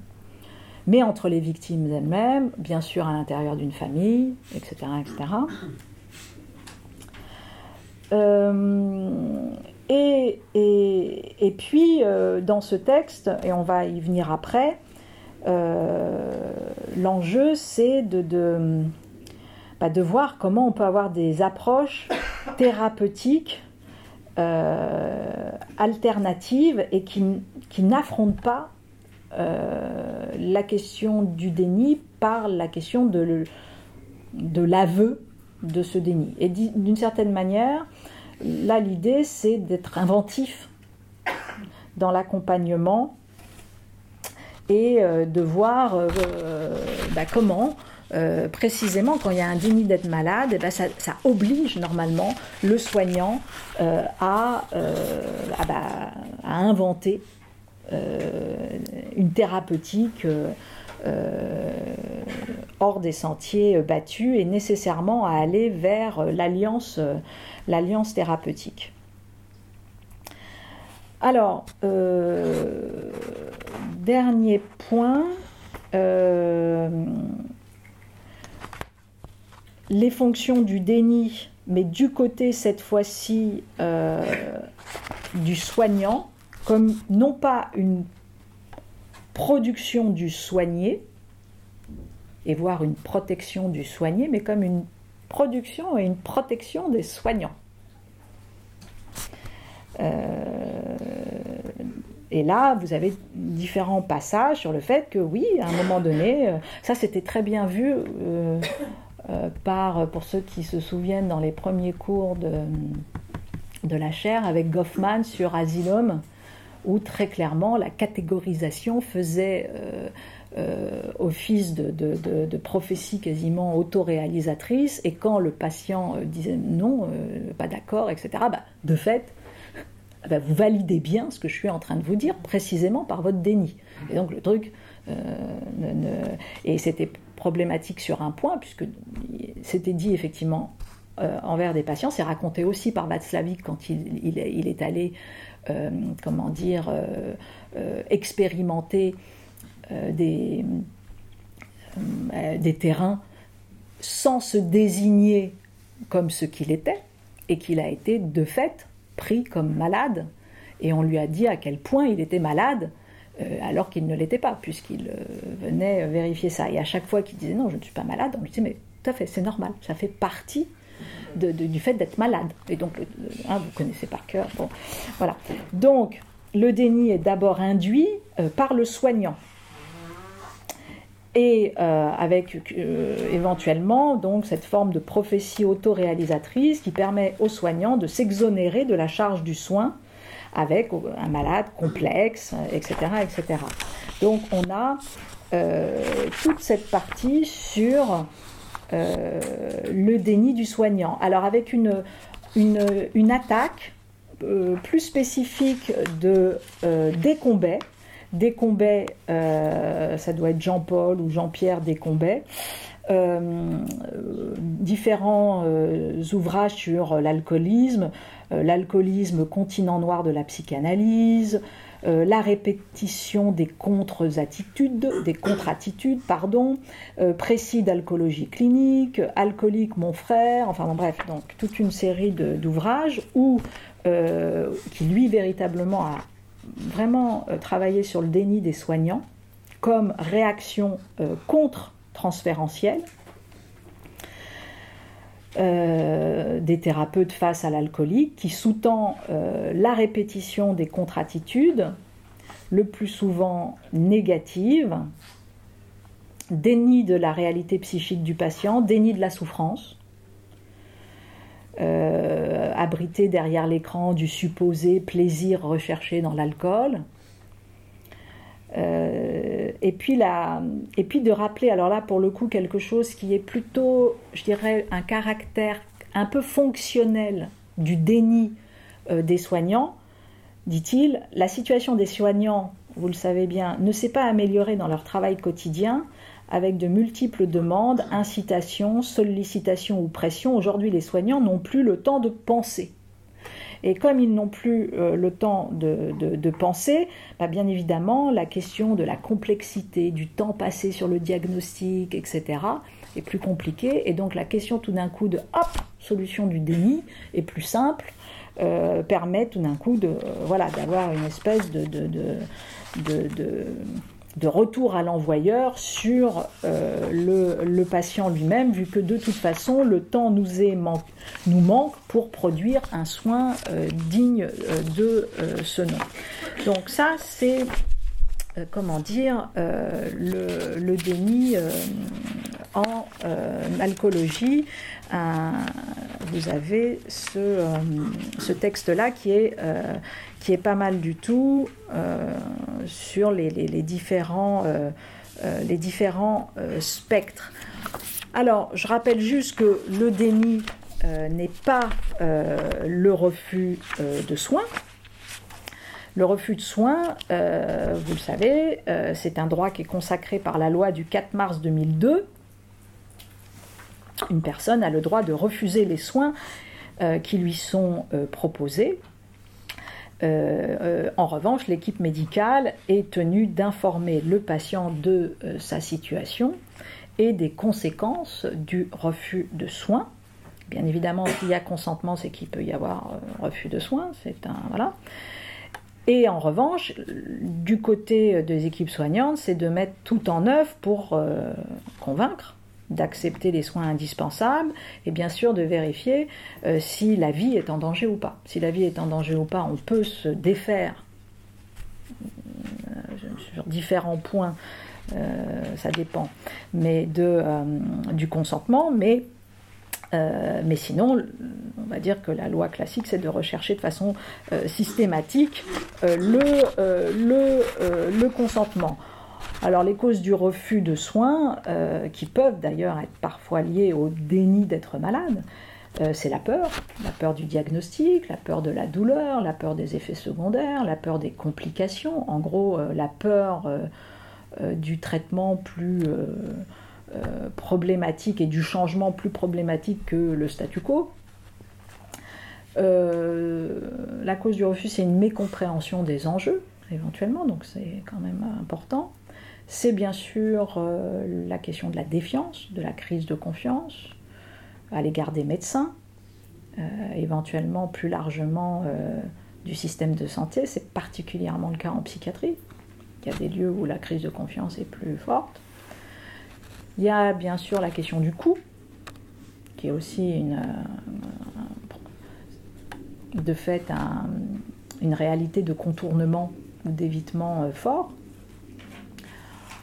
Mais entre les victimes elles-mêmes, bien sûr à l'intérieur d'une famille, etc. etc. et, et, puis, dans ce texte, et on va y venir après, euh, l'enjeu, c'est de, de, bah, de, voir comment on peut avoir des approches thérapeutiques euh, alternatives et qui, qui n'affrontent pas euh, la question du déni par la question de, l'aveu de ce déni. Et d'une certaine manière, là, l'idée, c'est d'être inventif dans l'accompagnement et euh, de voir euh, bah, comment euh, précisément quand il y a un déni d'être malade, eh ben, ça, oblige normalement le soignant bah, à, inventer une thérapeutique hors des sentiers battus et nécessairement à aller vers l'alliance thérapeutique. Alors, euh, dernier point, euh, les fonctions du déni, mais du côté cette fois-ci euh, du soignant, comme non pas une production du soigné, et voire une protection du soigné, mais comme une production et une protection des soignants. Euh, et là, vous avez différents passages sur le fait que oui, à un moment donné, euh, ça c'était très bien vu euh, par, pour ceux qui se souviennent, dans les premiers cours de, de la chaire avec Goffman sur Asylum, où très clairement la catégorisation faisait office de, de, de, prophétie quasiment autoréalisatrice, et quand le patient disait non, pas d'accord, etc., bah, de fait, ah ben, vous validez bien ce que je suis en train de vous dire précisément par votre déni. Et donc le truc, euh, et c'était problématique sur un point, puisque c'était dit effectivement euh, envers des patients, c'est raconté aussi par Václavic quand il, est allé, euh, comment dire, expérimenter des, des terrains sans se désigner comme ce qu'il était, et qu'il a été de fait pris comme malade, et on lui a dit à quel point il était malade, euh, alors qu'il ne l'était pas, puisqu'il euh, venait vérifier ça. Et à chaque fois qu'il disait non, je ne suis pas malade, on lui disait mais tout à fait, c'est normal, ça fait partie du fait d'être malade. Et donc, hein, vous connaissez par cœur. Bon, voilà. Donc, le déni est d'abord induit euh, par le soignant. et avec éventuellement donc cette forme de prophétie autoréalisatrice qui permet aux soignants de s'exonérer de la charge du soin avec un malade complexe, etc. etc. Donc on a toute cette partie sur le déni du soignant. Alors avec une, attaque euh, plus spécifique de euh, euh, ça doit être Jean-Paul ou Jean-Pierre Descombet. différents ouvrages sur l'alcoolisme, l'alcoolisme continent noir de la psychanalyse, euh, la répétition des contre-attitudes, des contre-attitudes, pardon, euh, précis d'alcoolologie clinique, alcoolique mon frère, enfin bref, donc toute une série d'ouvrages où euh, qui lui véritablement a vraiment travaillé sur le déni des soignants comme réaction contre-transférentielle euh, des thérapeutes face à l'alcoolique qui sous-tend euh, la répétition des contre-attitudes, le plus souvent négatives, déni de la réalité psychique du patient, déni de la souffrance, euh, abrité derrière l'écran du supposé plaisir recherché dans l'alcool, euh, et, puis de rappeler, alors là pour le coup, quelque chose qui est plutôt, je dirais, un caractère un peu fonctionnel du déni euh, des soignants, dit-il, la situation des soignants, vous le savez bien, ne s'est pas améliorée dans leur travail quotidien avec de multiples demandes, incitations, sollicitations ou pressions. Aujourd'hui, les soignants n'ont plus le temps de penser. Et comme ils n'ont plus euh, le temps de, penser, bah, bien évidemment, la question de la complexité, du temps passé sur le diagnostic, etc., est plus compliquée. Et donc la question tout d'un coup de hop, solution du déni est plus simple. Euh, permet tout d'un coup de voilà d'avoir une espèce de, de, de retour à l'envoyeur sur euh, le, patient lui-même, vu que de toute façon, le temps nous manque pour produire un soin euh, digne euh, de ce nom. Donc ça, c'est, comment dire, le, déni en alcoolologie. vous avez ce, ce texte-là qui est qui est pas mal du tout euh, sur les, différents, euh, euh, les différents spectres. Alors, je rappelle juste que le déni n'est pas le refus de soins. Le refus de soins, vous le savez, c'est un droit qui est consacré par la loi du 4 mars 2002. Une personne a le droit de refuser les soins qui lui sont proposés euh, euh, en revanche, l'équipe médicale est tenue d'informer le patient de euh, sa situation et des conséquences du refus de soins. Bien évidemment, s'il y a consentement, c'est qu'il peut y avoir refus de soins. Et en revanche, du côté des équipes soignantes, c'est de mettre tout en œuvre pour convaincre d'accepter les soins indispensables et bien sûr de vérifier euh, si la vie est en danger ou pas. Si la vie est en danger ou pas, on peut se défaire euh, sur différents points, euh, ça dépend, mais du consentement, mais sinon, on va dire que la loi classique, c'est de rechercher de façon systématique le, consentement. Alors les causes du refus de soins, euh, qui peuvent d'ailleurs être parfois liées au déni d'être malade, euh, c'est la peur, la peur du diagnostic, la peur de la douleur, la peur des effets secondaires, la peur des complications, en gros euh, la peur du traitement plus problématique et du changement plus problématique que le statu quo. la cause du refus, c'est une mécompréhension des enjeux, éventuellement, donc c'est quand même important. C'est bien sûr euh, la question de la défiance, de la crise de confiance à l'égard des médecins, euh, éventuellement plus largement euh, du système de santé. C'est particulièrement le cas en psychiatrie. Il y a des lieux où la crise de confiance est plus forte. Il y a bien sûr la question du coût, qui est aussi de fait une réalité de contournement ou d'évitement fort.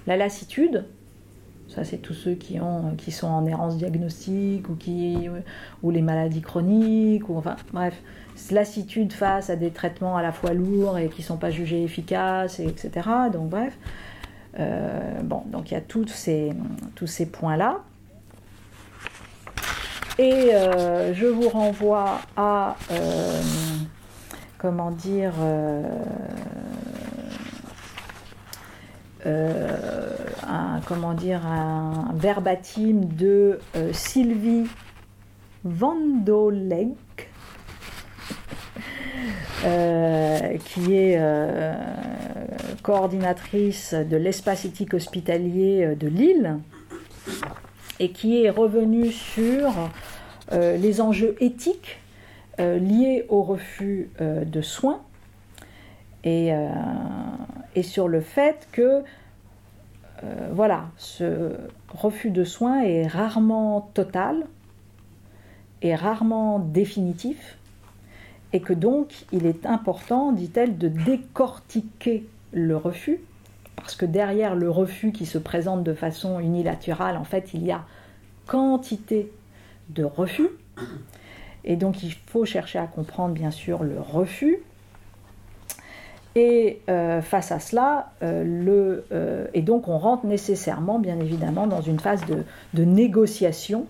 La lassitude, Ça, c'est tous ceux qui, ont, qui sont en errance diagnostique ou, qui, ou les maladies chroniques, ou enfin, bref, lassitude face à des traitements à la fois lourds et qui ne sont pas jugés efficaces, etc. Donc, bref. Euh, bon, donc il y a tous ces, tous ces points-là. Et euh, je vous renvoie à, euh, comment dire, un, comment dire, un verbatim de Sylvie Vandoleg, qui est coordinatrice de l'espace éthique hospitalier de Lille et qui est revenue sur euh, les enjeux éthiques euh, liés au refus euh, de soins. Et, et, sur le fait que voilà, ce refus de soins est rarement total et rarement définitif et que donc il est important, dit-elle, de décortiquer le refus parce que derrière le refus qui se présente de façon unilatérale, en fait, il y a quantité de refus. Et donc, il faut chercher à comprendre, bien sûr, le refus. Et euh, face à cela, euh, le, euh, et donc on rentre nécessairement, bien évidemment, dans une phase de, de négociation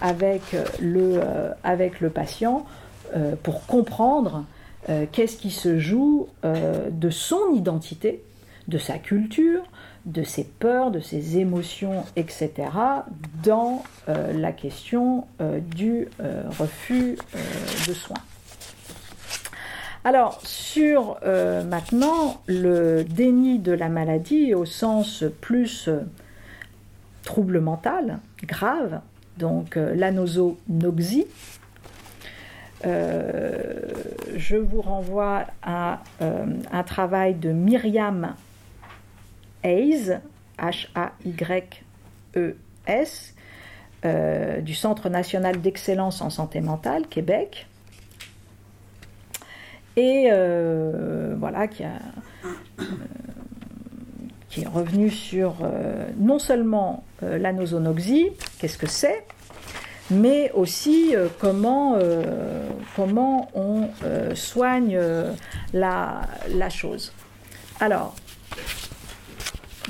avec, le, avec le patient pour comprendre qu'est-ce qui se joue de son identité de sa culture, de ses peurs, de ses émotions, etc., dans la question du refus de soins. Alors, sur maintenant le déni de la maladie au sens plus trouble mental, grave, donc l'anosonoxie, je vous renvoie à un travail de Myriam Hayes, H-A-Y-E-S, euh, du Centre national d'excellence en santé mentale, Québec. Et euh, voilà, qui, a, euh, qui, est revenu sur non seulement la nosonoxie, qu'est-ce que c'est, mais aussi comment, comment on soigne la, la chose. Alors,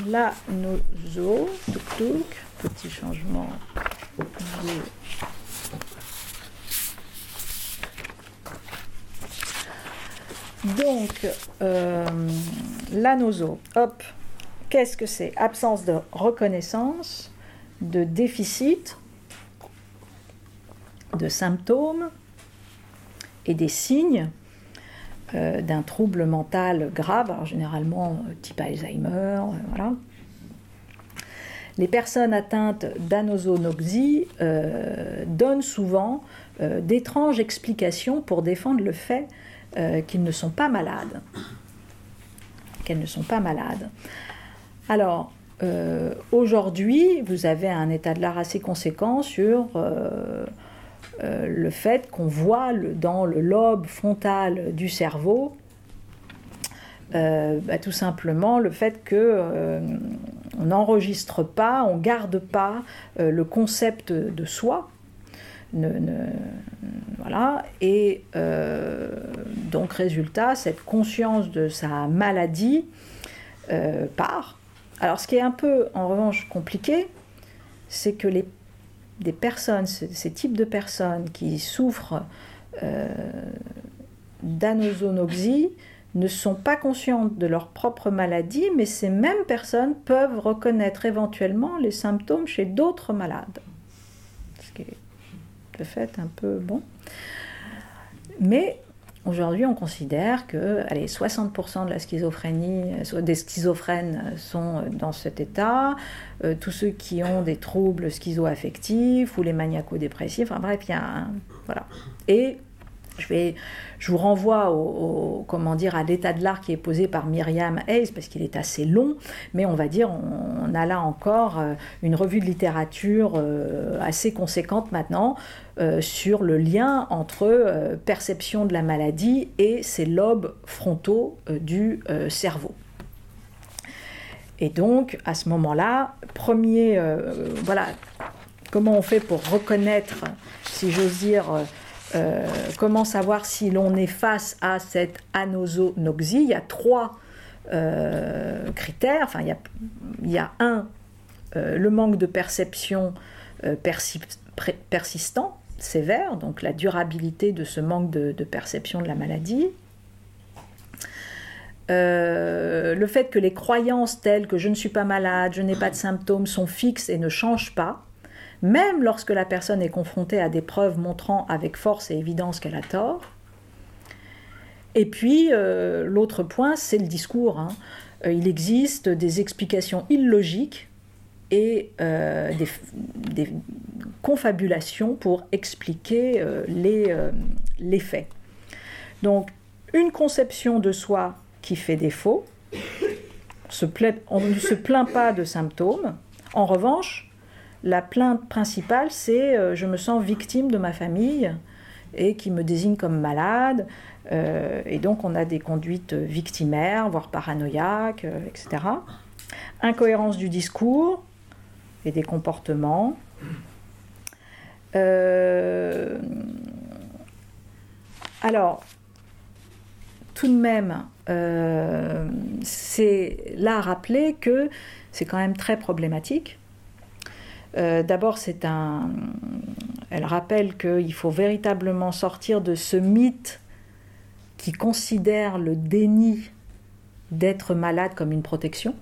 la nozo, petit changement Donc, euh, la nozo, hop, qu'est-ce que c'est? Absence de reconnaissance, de déficit, de symptômes et des signes euh, d'un trouble mental grave, généralement euh, type Alzheimer, voilà. Les personnes atteintes d'anosonoxie donnent souvent d'étranges explications pour défendre le fait qu'ils ne sont pas malades. Qu'elles ne sont pas malades. Alors, aujourd'hui, vous avez un état de l'art assez conséquent sur euh, le fait qu'on voit dans le lobe frontal du cerveau euh, bah, tout simplement le fait que euh, on n'enregistre pas, on garde pas le concept de soi. Voilà. Et donc résultat, cette conscience de sa maladie part. Alors ce qui est un peu en revanche compliqué, c'est que les personnes, ces types de personnes qui souffrent euh, ne sont pas conscientes de leur propre maladie, mais ces mêmes personnes peuvent reconnaître éventuellement les symptômes chez d'autres malades. De fait un peu bon. Mais Aujourd'hui, on considère que allez, 60% de la schizophrénie, euh, des schizophrènes sont dans cet état. Euh, tous ceux qui ont des troubles schizoaffectifs ou les maniaco-dépressifs, enfin bref, il y voilà. Et je, vous renvoie au, comment dire, à l'état de l'art qui est posé par Myriam Hayes, parce qu'il est assez long, mais on va dire, on, a là encore euh, une revue de littérature euh, assez conséquente maintenant euh, sur le lien entre perception de la maladie et ces lobes frontaux du cerveau. Et donc, à ce moment-là, premier, voilà, comment on fait pour reconnaître, si j'ose dire, comment savoir si l'on est face à cette anosonoxie Il y a trois critères. Enfin, il y a, un, le manque de perception persistant, sévère, donc la durabilité de ce manque de, perception de la maladie. Euh, le fait que les croyances telles que je ne suis pas malade, je n'ai pas de symptômes sont fixes et ne changent pas, même lorsque la personne est confrontée à des preuves montrant avec force et évidence qu'elle a tort. Et puis, euh, l'autre point, c'est le discours. Hein. Euh, il existe des explications illogiques et des, confabulation pour expliquer euh, euh, les faits. Donc, une conception de soi qui fait défaut, on ne se plaint pas de symptômes. En revanche, la plainte principale, c'est euh, je me sens victime de ma famille et qui me désigne comme malade. et donc, on a des conduites victimaires, voire paranoïaques, etc. Incohérence du discours et des comportements. Euh, alors, tout de même, euh, c'est là à rappeler que c'est quand même très problématique. Euh, d'abord, c'est un. Elle rappelle qu'il faut véritablement sortir de ce mythe qui considère le déni d'être malade comme une protection.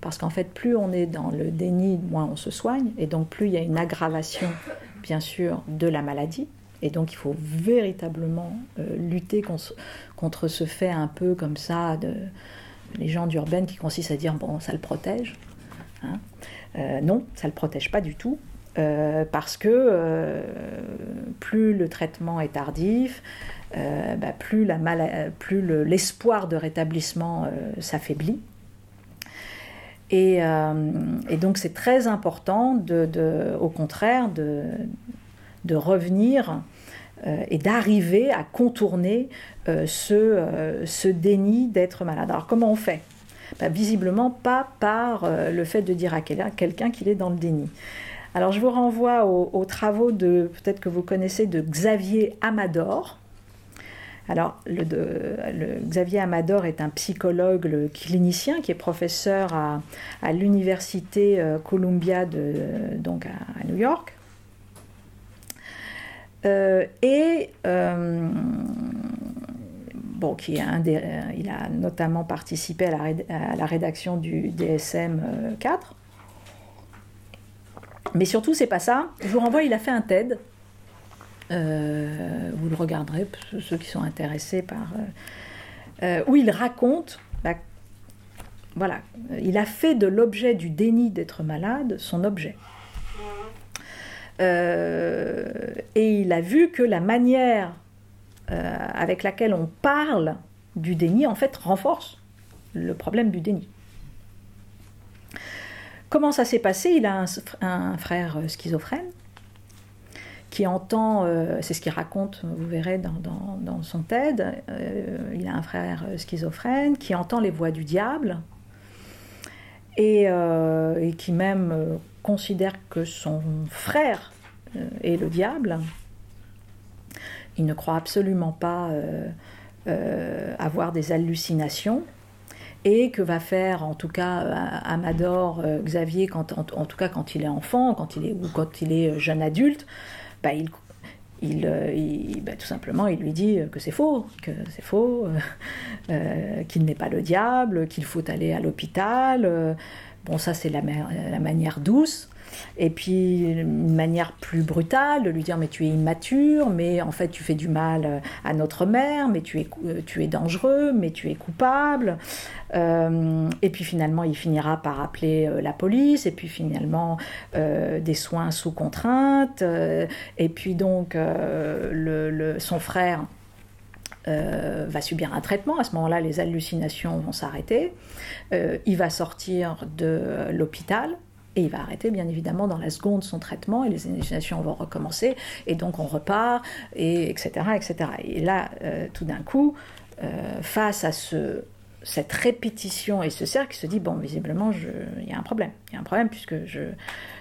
Parce qu'en fait, plus on est dans le déni, moins on se soigne, et donc plus il y a une aggravation, bien sûr, de la maladie. Et donc il faut véritablement euh, lutter contre, ce fait un peu comme ça de légende urbaine qui consiste à dire bon, ça le protège. Hein. Euh, non, ça ne le protège pas du tout. Euh, parce que plus le traitement est tardif, bah, plus l'espoir de rétablissement s'affaiblit. Euh, et, donc c'est très important, de, au contraire, de, revenir euh, et d'arriver à contourner euh, ce, ce, déni d'être malade. Alors comment on fait? Bah, Visiblement pas par le fait de dire à quelqu'un qu'il est dans le déni. Alors je vous renvoie aux, aux travaux de, peut-être que vous connaissez, de Xavier Amador, alors, Xavier Amador est un psychologue clinicien qui est professeur à, l'université euh, Columbia donc à, New York. Euh, et euh, bon, qui est un il a notamment participé à la, rédaction du DSM 4. Mais surtout, c'est pas ça. Je vous renvoie, il a fait un TED euh, vous le regarderez, ceux qui sont intéressés par... Euh, euh, où il raconte, bah, voilà, il a fait de l'objet du déni d'être malade son objet. et il a vu que la manière avec laquelle on parle du déni, en fait, renforce le problème du déni. Comment ça s'est passé? Il a un frère schizophrène qui entend, euh, c'est ce qu'il raconte, vous verrez dans, son TED, euh, il a un frère schizophrène qui entend les voix du diable et, euh, qui même considère que son frère est le diable. Il ne croit absolument pas avoir des hallucinations et que va faire en tout cas Amador Xavier quand, en, tout cas quand il est enfant, quand il est ou quand il est jeune adulte, bah, il, euh, bah, tout simplement, il lui dit que c'est faux, que c'est faux, euh, euh, qu'il n'est pas le diable, qu'il faut aller à l'hôpital. bon, ça c'est la, manière douce. Et puis une manière plus brutale de lui dire mais tu es immature, mais en fait tu fais du mal à notre mère, mais tu es, tu es dangereux, mais tu es coupable. Euh, et puis finalement il finira par appeler euh, la police, et puis finalement euh, des soins sous contrainte, et puis donc le, son frère va subir un traitement. À ce moment-là, les hallucinations vont s'arrêter. il va sortir de l'hôpital. Et il va arrêter, bien évidemment, dans la seconde son traitement, et les hallucinations vont recommencer, et donc on repart, et etc. etc. Et là, tout d'un coup, face à ce cette répétition et ce cercle, il se dit, bon, visiblement, il y a un problème. Il y a un problème puisque je,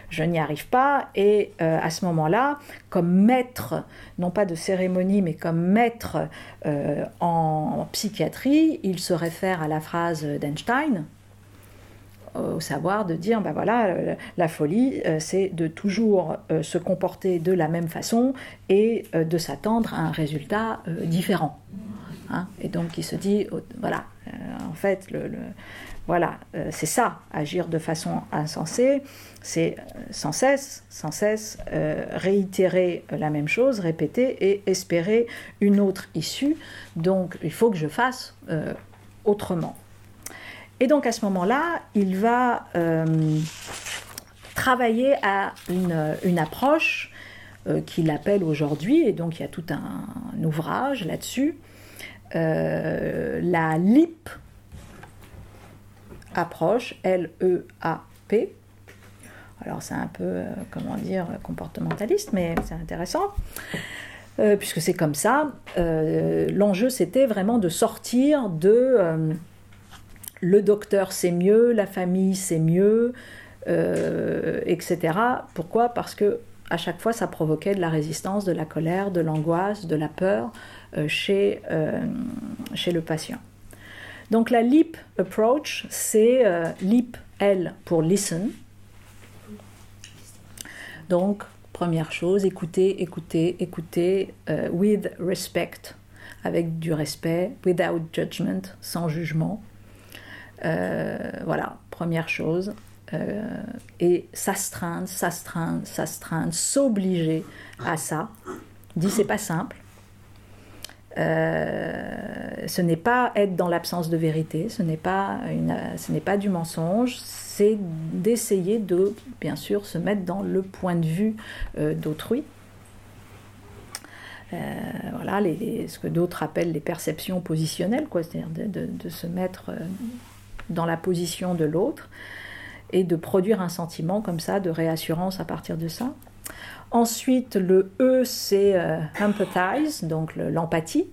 je n'y arrive pas. Et euh, à ce moment-là, comme maître, non pas de cérémonie, mais comme maître euh, en, psychiatrie, il se réfère à la phrase d'Einstein, au savoir de dire, ben voilà, la folie, euh, c'est de toujours se comporter de la même façon et de s'attendre à un résultat différent. Hein. et donc il se dit, voilà, en fait, le voilà, euh, c'est ça, agir de façon insensée, c'est euh, sans cesse, sans cesse euh, réitérer la même chose, répéter et espérer une autre issue. Donc il faut que je fasse autrement. Et donc à ce moment-là, il va travailler à une, approche qu'il appelle aujourd'hui, et donc il y a tout un, ouvrage là-dessus, la LIP approche, L-E-A-P. Alors c'est un peu, euh, comment dire, comportementaliste, mais c'est intéressant. Euh, puisque c'est comme ça. Euh, l'enjeu, c'était vraiment de sortir de le docteur c'est mieux, la famille c'est mieux, etc. Pourquoi? Parce que à chaque fois, ça provoquait de la résistance, de la colère, de l'angoisse, de la peur chez, chez le patient. Donc la LEAP approach, c'est euh, LEAP, L pour listen. Donc, première chose, écouter, écouter, écouter euh, with respect, avec du respect, without judgment, sans jugement. Euh, voilà, première chose. et s'astreindre, s'astreindre, s'astreindre, s'obliger à ça. Dit c'est pas simple. Euh, ce n'est pas être dans l'absence de vérité, ce n'est pas, du mensonge, c'est d'essayer de, bien sûr, se mettre dans le point de vue euh, d'autrui. Euh, voilà, ce que d'autres appellent les perceptions positionnelles, c'est-à-dire de, se mettre dans la position de l'autre et de produire un sentiment comme ça de réassurance à partir de ça. Ensuite, le E, c'est euh, empathize, donc l'empathie.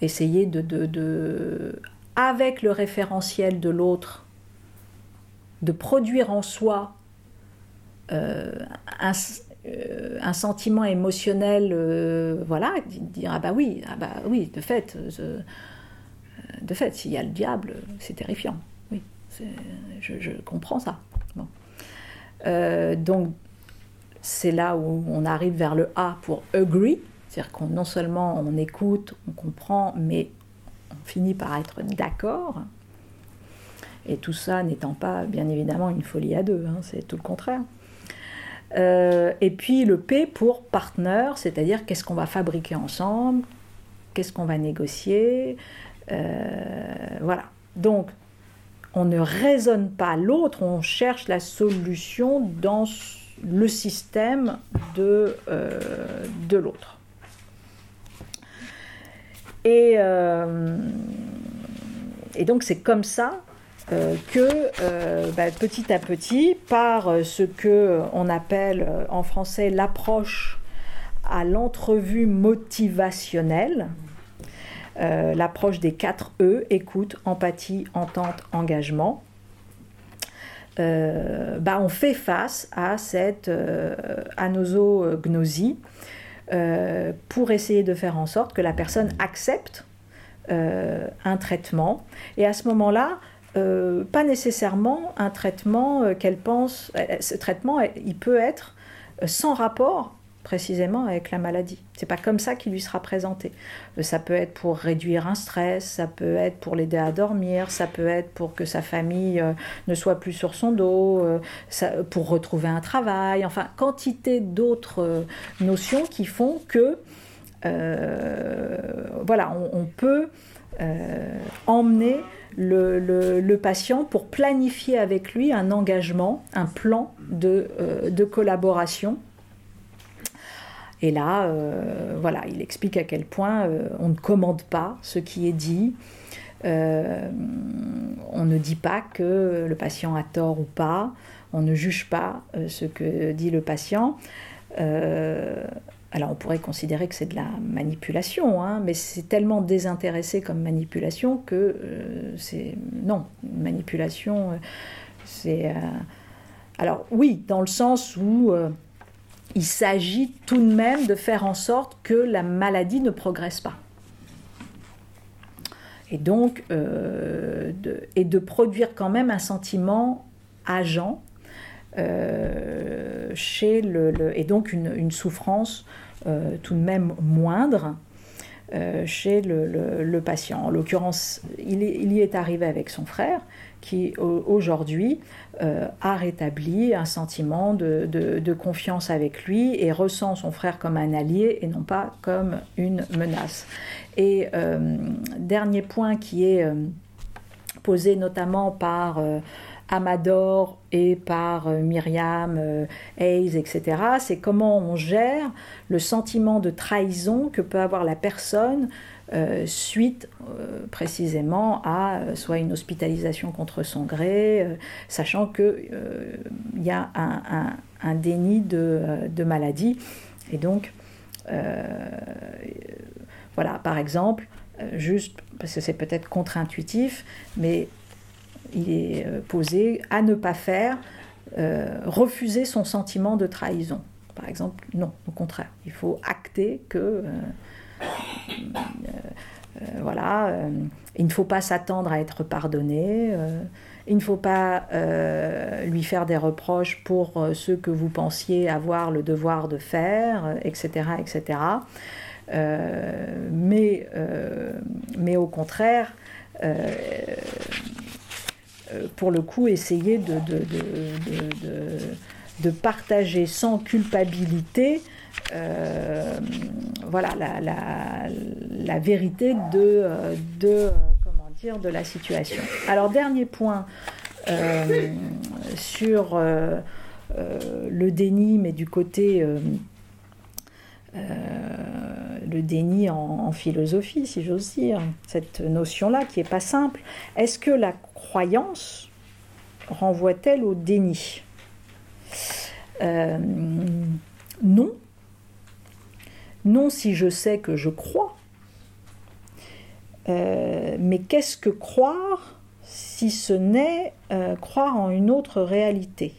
Essayer de, avec le référentiel de l'autre, de produire en soi euh, euh, un, sentiment émotionnel, voilà, dire ah bah oui, ah bah oui, de fait, de fait, s'il y a le diable, c'est terrifiant. Oui, je, comprends ça. Bon. donc c'est là où on arrive vers le A pour agree, c'est-à-dire qu'on non seulement on écoute, on comprend, mais on finit par être d'accord. Et tout ça n'étant pas, bien évidemment, une folie à deux, hein, c'est tout le contraire. Euh, et puis le P pour partner, c'est-à-dire qu'est-ce qu'on va fabriquer ensemble, qu'est-ce qu'on va négocier. Euh, voilà. Donc, on ne raisonne pas l'autre, on cherche la solution dans le système de, euh, l'autre. Et, euh, et, donc c'est comme ça que bah, petit à petit, par ce que on appelle en français l'approche à l'entrevue motivationnelle, l'approche des 4 E, écoute, empathie, entente, engagement, euh, bah, on fait face à cette euh, anosognosie euh, pour essayer de faire en sorte que la personne accepte un traitement. Et à ce moment-là, pas nécessairement un traitement qu'elle pense, ce traitement, il peut être sans rapport précisément avec la maladie. C'est pas comme ça qu'il lui sera présenté. Euh, ça peut être pour réduire un stress, ça peut être pour l'aider à dormir, ça peut être pour que sa famille euh, ne soit plus sur son dos, euh, pour retrouver un travail, enfin quantité d'autres notions qui font que voilà, on, peut emmener le, patient pour planifier avec lui un engagement, un plan de collaboration et là, euh, voilà, il explique à quel point euh, on ne commande pas ce qui est dit. Euh, on ne dit pas que le patient a tort ou pas. On ne juge pas ce que dit le patient. alors on pourrait considérer que c'est de la manipulation, hein, mais c'est tellement désintéressé comme manipulation que c'est... Non, manipulation, c'est... alors oui, dans le sens où il s'agit tout de même de faire en sorte que la maladie ne progresse pas. Et donc, euh, de, et de produire quand même un sentiment agent euh, chez le, et donc une, souffrance euh, tout de même moindre chez le, patient. En l'occurrence, il, il, y est arrivé avec son frère qui aujourd'hui euh, a rétabli un sentiment de, confiance avec lui et ressent son frère comme un allié et non pas comme une menace. Et euh, dernier point qui est euh, posé notamment par Amador et par Myriam Hayes, etc., c'est comment on gère le sentiment de trahison que peut avoir la personne euh, suite euh, précisément à euh, soit une hospitalisation contre son gré, sachant qu'il y a un, déni de, maladie. Et donc, voilà, par exemple, juste parce que c'est peut-être contre-intuitif, mais il est posé à ne pas faire, refuser son sentiment de trahison. Par exemple, non, au contraire, il faut acter que voilà, euh, il ne faut pas s'attendre à être pardonné. il ne faut pas lui faire des reproches pour ce que vous pensiez avoir le devoir de faire, etc. etc. mais, mais au contraire, pour le coup, essayer de, de, partager sans culpabilité euh, voilà, la, vérité de, euh, de, comment dire, de la situation. Alors, dernier point euh, sur le déni, mais du côté... le déni en, philosophie, si j'ose dire, cette notion-là qui n'est pas simple. Est-ce que la croyance renvoie-t-elle au déni? Non, non si je sais que je crois, euh, mais qu'est-ce que croire si ce n'est euh, croire en une autre réalité?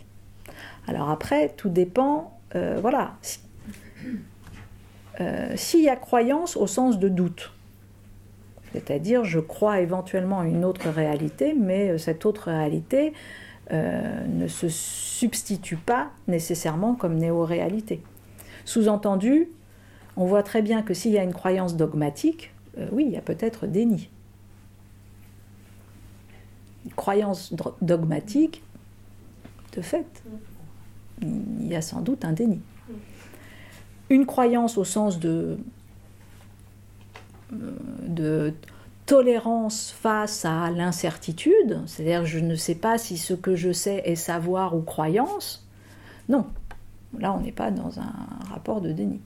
Alors après, tout dépend, euh, voilà, s'il y a croyance au sens de doute, c'est-à-dire je crois éventuellement une autre réalité, mais cette autre réalité ne se substitue pas nécessairement comme néo-réalité. Sous-entendu, on voit très bien que s'il y a une croyance dogmatique, euh, oui, il y a peut-être déni. Croyance dogmatique, de fait, il y a sans doute un déni. Une croyance au sens de, euh, de tolérance face à l'incertitude, c'est-à-dire je ne sais pas si ce que je sais est savoir ou croyance, non, là on n'est pas dans un rapport de déni.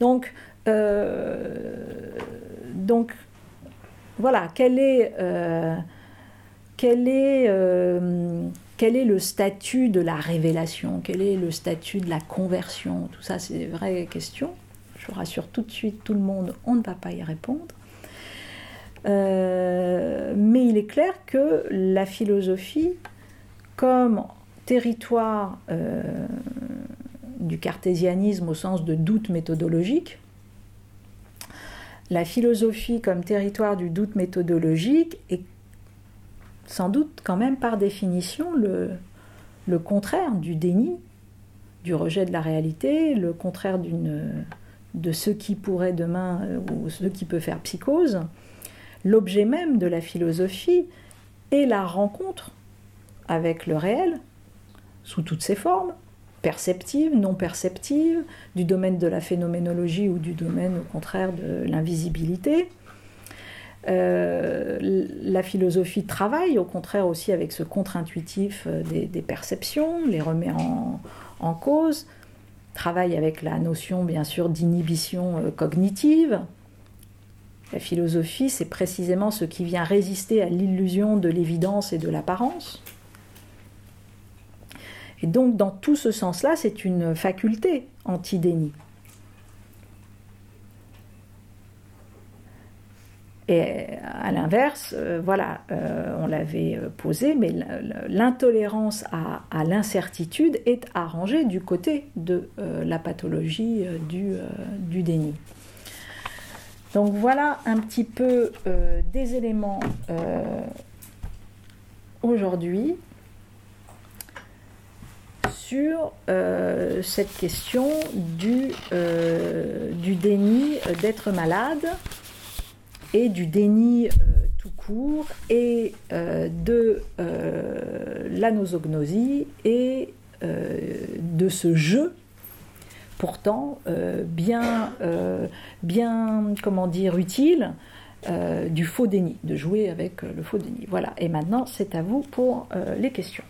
Donc, euh, donc voilà, quel est, euh, quel, est, euh, quel est le statut de la révélation? Quel est le statut de la conversion? Tout ça, c'est des vraies questions. Je rassure tout de suite, tout le monde, on ne va pas y répondre. mais il est clair que la philosophie, comme territoire du cartésianisme au sens de doute méthodologique. La philosophie comme territoire du doute méthodologique est sans doute quand même par définition le, contraire du déni, du rejet de la réalité, le contraire de ce qui pourrait demain euh, ou ce qui peut faire psychose. L'objet même de la philosophie est la rencontre avec le réel, sous toutes ses formes, perceptive, non perceptive, du domaine de la phénoménologie ou du domaine au contraire de l'invisibilité. Euh, la philosophie travaille au contraire aussi avec ce contre-intuitif euh, des, perceptions, les remet en, cause, travaille avec la notion bien sûr d'inhibition euh, cognitive. La philosophie, c'est précisément ce qui vient résister à l'illusion de l'évidence et de l'apparence. Et donc, dans tout ce sens-là, c'est une faculté, anti-déni. Et à l'inverse, euh, voilà, euh, on l'avait euh, posé, mais l'intolérance à, l'incertitude est arrangée du côté de la pathologie du, déni. Donc voilà un petit peu des éléments aujourd'hui sur cette question du, du déni d'être malade et du déni euh, tout court et euh, de euh, la nosognosie et de ce jeu pourtant bien, bien, comment dire, utile du faux déni, de jouer avec le faux déni. Voilà, et maintenant c'est à vous pour les questions.